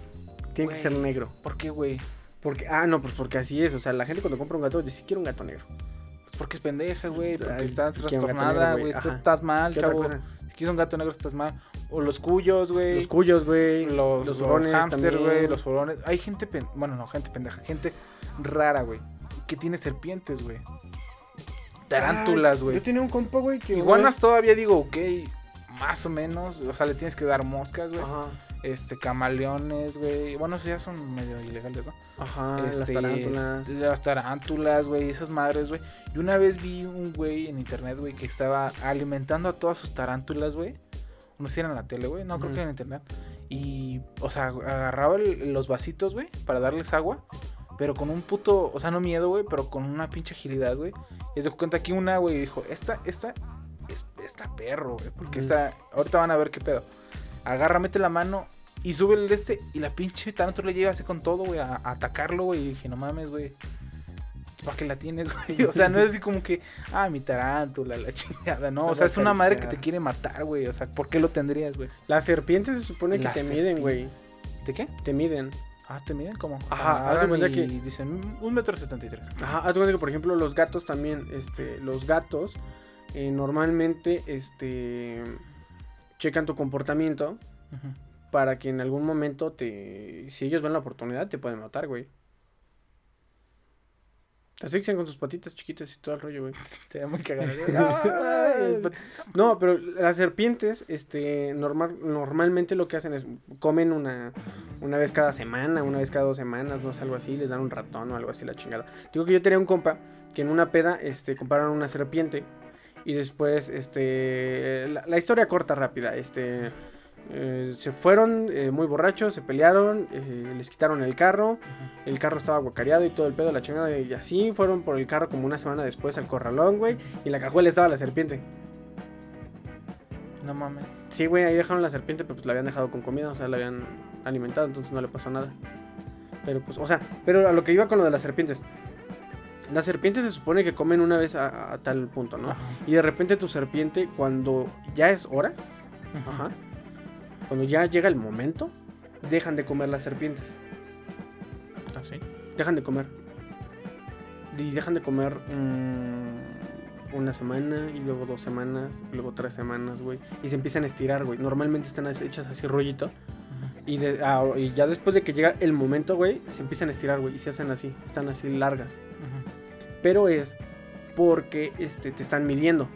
tiene que ser negro. ¿por qué, güey? Porque, ah, no, pues porque así es. O sea, la gente cuando compra un gato dice, quiero un gato negro. Pues porque es pendeja, güey. Porque Ay, está trastornada, güey. Estás, mal, ¿Qué otra chavo. Si quieres un gato negro, estás mal. O los cuyos, güey. Los cuyos, güey. los, Los los güey, los hurones. Hay gente, pen- bueno, no, gente pendeja, gente rara, güey, que tiene serpientes, güey. Tarántulas, güey. Yo tenía un compa, güey, que... Iguanas todavía digo, ok, más o menos, o sea, le tienes que dar moscas, güey. Ajá, Este, camaleones, güey. Bueno, eso ya son medio ilegales, ¿no? ajá, las Este, tarántulas. Las tarántulas, güey, esas madres, güey. Y una vez vi un güey en internet, güey, que estaba alimentando a todas sus tarántulas, güey. No sé si era en la tele, güey. No, creo que era en internet. Y, o sea, agarraba el- los vasitos, güey, para darles agua. Pero con un puto, o sea, no miedo, güey, pero con una pinche agilidad, güey. Y se cuenta que una, güey, dijo, esta, esta, es, esta perro, güey. Porque Ujú. esta, ahorita van a ver qué pedo. Agarra, mete la mano y sube el este. Y la pinche tarántula llega así con todo, güey, a, a atacarlo, güey. Y dije, no mames, güey. ¿Para qué la tienes, güey? O sea, no es así como que, ah, mi tarántula, la chingada, no. O sea, es una madre que te quiere matar, güey. O sea, ¿por qué lo tendrías, güey? Las serpientes se supone que Las te miden, güey. ¿De qué? Te miden. Ah, ¿te miden como? Ajá, haz de cuenta que- Dicen un metro setenta y tres. Ajá, haz de cuenta que por ejemplo los gatos también, este, los gatos eh, normalmente, este, checan tu comportamiento para que en algún momento te, si ellos ven la oportunidad, te pueden matar, güey. Asfixian con sus patitas chiquitas y todo el rollo, güey. Te da muy cagado. No, pero las serpientes, este, normal, normalmente lo que hacen es comen una, una vez cada semana, una vez cada dos semanas, no sé, algo así, les dan un ratón o algo así, la chingada. Digo que yo tenía un compa que en una peda, este, compraron una serpiente y después, este, la, la historia corta, rápida, este, eh, se fueron eh, muy borrachos, se pelearon, eh, les quitaron el carro, el carro estaba guacareado y todo el pedo, la chingada, y así fueron por el carro como una semana después al corralón, güey, y en la cajuela estaba la serpiente. No mames. Sí, güey, ahí dejaron la serpiente, pero pues la habían dejado con comida, o sea, la habían alimentado, entonces no le pasó nada. Pero pues, o sea, pero a lo que iba con lo de las serpientes. Las serpientes se supone que comen una vez a, a tal punto, ¿no? Y de repente tu serpiente, cuando ya es hora, ajá, cuando ya llega el momento, dejan de comer las serpientes. Así. Dejan de comer. Y dejan de comer mm, una semana, y luego dos semanas, y luego tres semanas, güey. Y se empiezan a estirar, güey. Normalmente están as- hechas así rollito. Y, de- ah, y ya después de que llega el momento, güey, se empiezan a estirar, güey. Y se hacen así, están así largas. Pero es porque este, te están midiendo.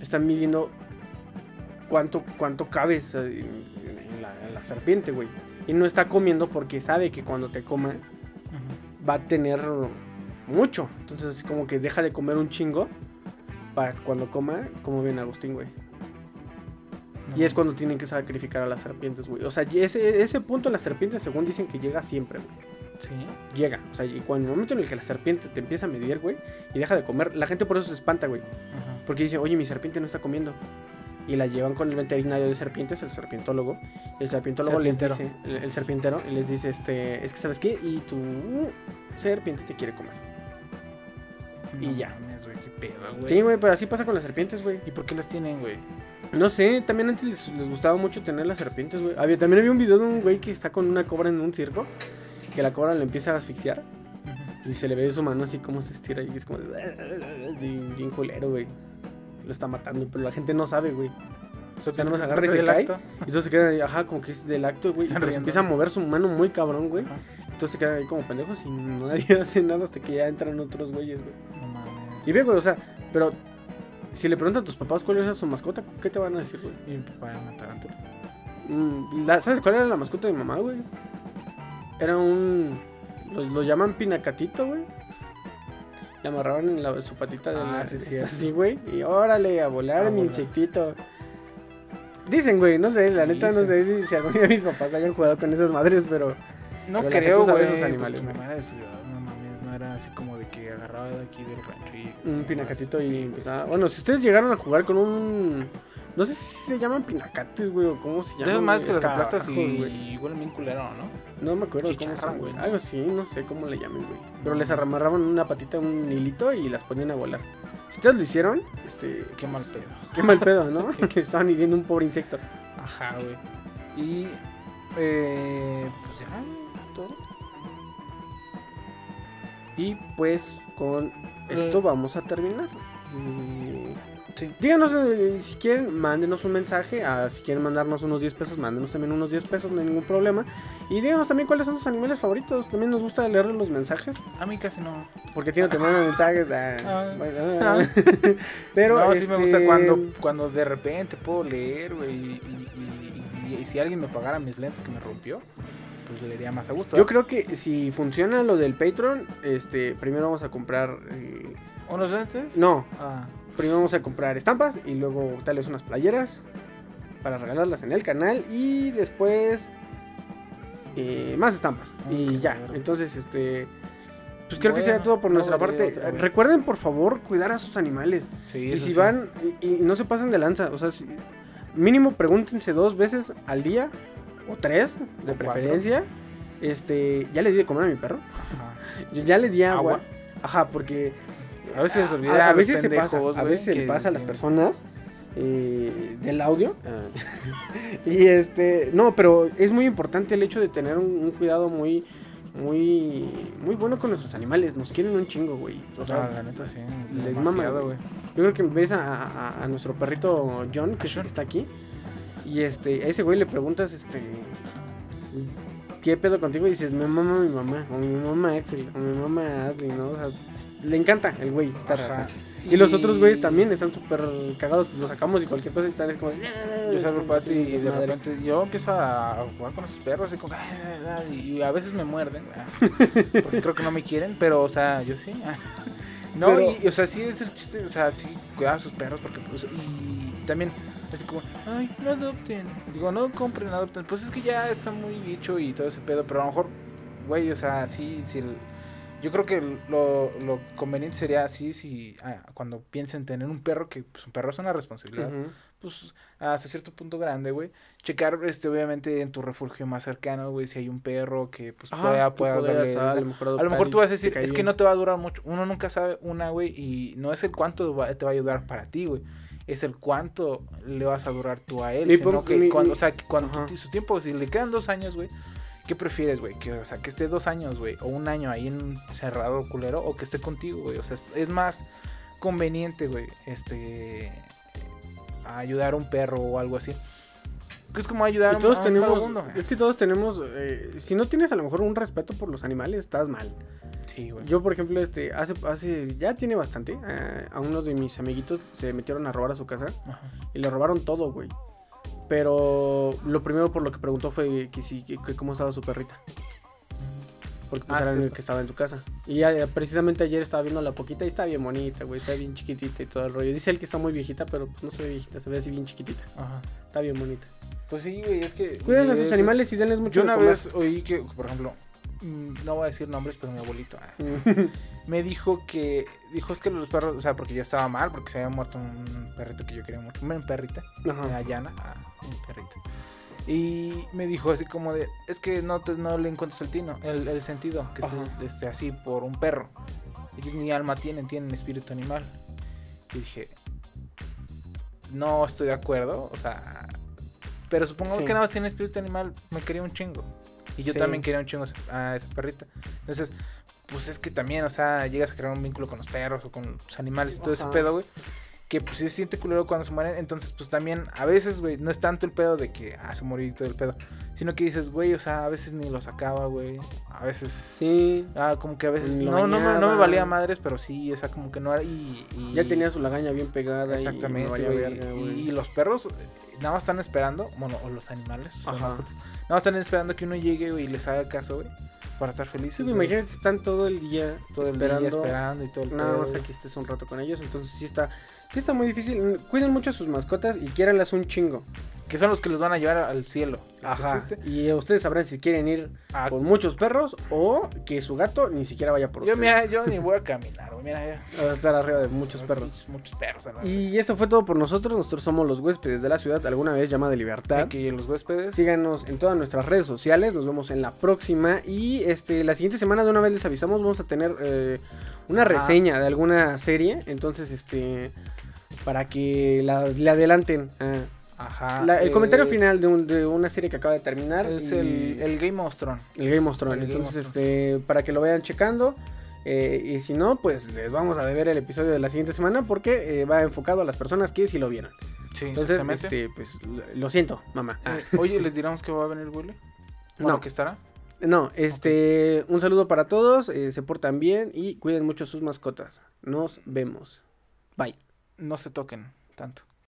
Están midiendo cuánto, cuánto cabes en, en la, en la serpiente, güey. Y no está comiendo porque sabe que cuando te coma va a tener mucho. Entonces así como que deja de comer un chingo para que cuando coma, como bien Agustín, güey. Y es cuando tienen que sacrificar a las serpientes, güey. O sea, ese, ese punto las serpientes, según dicen que llega siempre, güey. Sí. Llega. O sea, y cuando el momento en el que la serpiente te empieza a medir, güey, y deja de comer, la gente por eso se espanta, güey. Porque dice, oye, mi serpiente no está comiendo. Y la llevan con el veterinario de serpientes, el serpientólogo. El serpientólogo les dice, el, el serpientero, y les dice, este, es que sabes qué, y tu serpiente te quiere comer. Y ya. qué pedo, güey. Sí, güey, pero así pasa con las serpientes, güey. ¿Y por qué las tienen, güey? No sé, también antes les, les gustaba mucho tener las serpientes, güey. Había, también había un video de un güey que está con una cobra en un circo, que la cobra le empieza a asfixiar. Y se le ve su mano así como se estira y es como bien culero, güey. Lo está matando, pero la gente no sabe, güey. O sea, Es agarra y se cae. acto. Y entonces se queda ahí, ajá, como que es del acto, güey. Pero se empieza a mover su mano muy cabrón, güey. Ajá. Entonces se quedan ahí como pendejos y nadie hace nada hasta que ya entran otros güeyes, güey. No mames. Y ve, güey, o sea, pero si le preguntan a tus papás cuál es su mascota, ¿qué te van a decir, güey? Y mi papá era una tarántula. Mm, la- ¿Sabes cuál era la mascota de mi mamá, güey? Era un. Lo, lo llaman pinacatito, güey. Le amarraban en la, su patita de Ah, la. sí, esta así, güey. Y órale, a volar A mi volar. insectito. Dicen, güey, no sé, la neta no sé si, si algún día mis papás hayan jugado con esas madres, pero. No Pero creo, güey. esos pues, animales, tu güey. mamá de ciudad, no mames. No era así como de que agarraba de aquí del rancho y... Un pinacatito y empezaba. Bueno, si ustedes llegaron a jugar con un. No sé si se llaman pinacates, güey, o cómo se llaman. esas más que escaplastas, aplastas y igual bien culero, ¿no? No me acuerdo cómo Chicharra, son, güey. Algo así, no sé cómo le llamen, güey. Pero les amarraban una patita, un hilito y las ponían a volar. Ustedes lo hicieron, este. Qué mal pues, pedo. Qué mal pedo, ¿no? que estaban hiriendo un pobre insecto. Ajá, güey. Y... Eh, pues ya, todo. Y pues con esto Eh. vamos a terminar. Eh, Sí. Díganos eh, si quieren, mándenos un mensaje. ah, si quieren mandarnos unos 10 pesos, mándenos también unos 10 pesos, no hay ningún problema. Y díganos también cuáles son sus animales favoritos. También nos gusta leer los mensajes. A mí casi no. Porque tiene te mandan mensajes. ah, Ah. bueno, Ah. Pero no, sí me gusta este, cuando, cuando de repente puedo leer, güey. Y, y- y- y si alguien me pagara mis lentes que me rompió, pues leería más a gusto. Yo creo que si funciona lo del Patreon, este, primero vamos a comprar. eh, ¿Unos lentes? no, Ah, primero vamos a comprar estampas y luego tal vez unas playeras para regalarlas en el canal y después eh, más estampas y Ok, ya. Entonces, este. Pues creo que sea todo por nuestra parte. Recuerden, por favor, cuidar a sus animales. sí, Y si sí. van y, y no se pasen de lanza, o sea, si- mínimo pregúntense dos veces al día o tres, de O cuatro. preferencia. Este, ya le di de comer a mi perro. Ajá. Yo ya les di agua. Agua. Ajá, porque A veces se olvida a, veces se pasa, a veces se le que pasa a las personas eh, del audio. Ah. y este, no, pero es muy importante el hecho de tener un, un cuidado muy muy muy bueno con nuestros animales. Nos quieren un chingo, güey. O sea, Ah, la neta sí. les mama, güey. Yo creo que ves a, a- a nuestro perrito John, que John. está aquí. Y este, a ese güey le preguntas, este. ¿Qué pedo contigo? Y dices, me mama mi mamá, o mi mamá Axel, o mi mamá Ashley, ¿no? O sea, le encanta el güey, está Ajá. raro. Y los otros güeyes también están súper cagados, los sacamos y cualquier cosa y están es como. Yo salgo al patio y de desmadre. repente yo empiezo a jugar con esos perros y, como, "Ah, ah", y a veces me muerden. ah, Porque creo que no me quieren, pero o sea, yo sí. ah. No, Pero- y, o sea, sí es el chiste, o sea, sí, cuidar a sus perros porque pues, y también así como, ay, no adopten. Digo, no compren, adopten. Pues es que ya está muy dicho y todo ese pedo, pero a lo mejor, güey, o sea, sí, sí, el- yo creo que lo, lo conveniente sería así, si ah, cuando piensen tener un perro, que pues un perro es una responsabilidad pues hasta cierto punto grande, güey. Checar, este, obviamente, en tu refugio más cercano, güey, si hay un perro que, pues, Ajá, pueda, pueda a lo mejor a lo adoptar mejor y tú vas a decir, es que no te va a durar mucho. Uno nunca sabe una, güey, y no es el cuánto va- te va a ayudar para ti, güey. Es el cuánto le vas a durar tú a él. Mi sino que cuando, mi- o sea, que cuando su tiempo, si le quedan dos años, güey, ¿qué prefieres, güey? Que, o sea, que esté dos años, güey, o un año ahí en cerrado culero, o que esté contigo, güey. O sea, es, es más conveniente, güey, este, ayudar a un perro o algo así. Que Es como ayudar Y todos a un tenemos, vagabundo. es que todos tenemos, eh, si no tienes a lo mejor un respeto por los animales, estás mal. Sí, güey. Yo, por ejemplo, este, hace, hace, ya tiene bastante, eh, a uno de mis amiguitos se metieron a robar a su casa Ajá. y le robaron todo, güey. Pero lo primero por lo que preguntó fue que sí, que, que cómo estaba su perrita. Porque pues Ah, era el cierto. que estaba en su casa. Y ya, eh, precisamente ayer estaba viendo la poquita y está bien bonita, güey. Está bien chiquitita y todo el rollo. Dice él que está muy viejita, pero pues, no se ve viejita, se ve así bien chiquitita. Ajá. Está bien bonita. Pues sí, güey, es que... Cuiden a sus animales y denles mucho Yo de una comer. vez oí que, por ejemplo, no voy a decir nombres, pero mi abuelito ah, me dijo que, dijo es que los perros, o sea, porque yo estaba mal, porque se había muerto un perrito que yo quería mucho, una perrita, una llana, ah, un perrito. Y me dijo así como de, es que no, te- no le encuentras el tino, el, el sentido, que es este, así por un perro. Ellos ni alma tienen, tienen espíritu animal. Y dije, no estoy de acuerdo, o sea, pero supongamos Sí. que nada más tiene espíritu animal, me quería un chingo. Y yo Sí. también quería un chingo a esa perrita. Entonces, pues es que también, o sea, llegas a crear un vínculo con los perros o con los animales y todo ese Ajá. pedo, güey. Que pues sí se siente culero cuando se mueren. Entonces, pues también, a veces, güey, no es tanto el pedo de que, ah, se murió y todo el pedo. Sino que dices, güey, o sea, a veces ni lo sacaba, güey. A veces. Sí, Ah, como que a veces. Ni lo No, no, me, no me bañaba. valía madres, pero sí, o sea, como que no era. Y, y- ya tenía su lagaña bien pegada. y Exactamente, me valía güey. verga, y, y los perros eh, nada más están esperando, bueno, o los animales, o sea, Más están esperando que uno llegue güey, y les haga caso, güey, para estar felices. Sí, güey. imagínate, están todo el día todo el esperando. día esperando y todo el Nada más aquí estés un rato con ellos. Entonces sí está, sí está muy difícil. Cuiden mucho a sus mascotas y quiéranlas un chingo. Que son los que los van a llevar al cielo. Ajá. ¿Existe? Y ustedes sabrán si quieren ir Ah, con muchos perros o que su gato ni siquiera vaya por yo, ustedes. mira, yo ni voy a caminar, güey, mira, ya. Va a estar arriba de muchos perros. Muchos perros. a Y esto fue todo por nosotros. Nosotros somos los huéspedes de la ciudad, alguna vez llamada Libertad. Aquí los huéspedes. Síganos en todas nuestras redes sociales. Nos vemos en la próxima. Y este la siguiente semana, de una vez les avisamos, vamos a tener eh, una reseña de alguna serie. Entonces, este. Para que la, le adelanten. ah, Ajá. la- el eh, comentario final de, un- de una serie que acaba de terminar. Es y- el, el Game of Thrones. el Game of Thrones. el Entonces, of este, para que lo vayan checando. eh, y si no, pues les vamos a deber el episodio de la siguiente semana porque eh, va enfocado a las personas que sí lo vieron. Sí, Entonces, este, pues lo, siento, mamá. Ah, Eh, oye, ¿les diremos que va a venir Willy? Bueno, No. que estará? no, este, un saludo para todos, eh, se portan bien y cuiden mucho sus mascotas. Nos vemos. Bye. No se toquen tanto.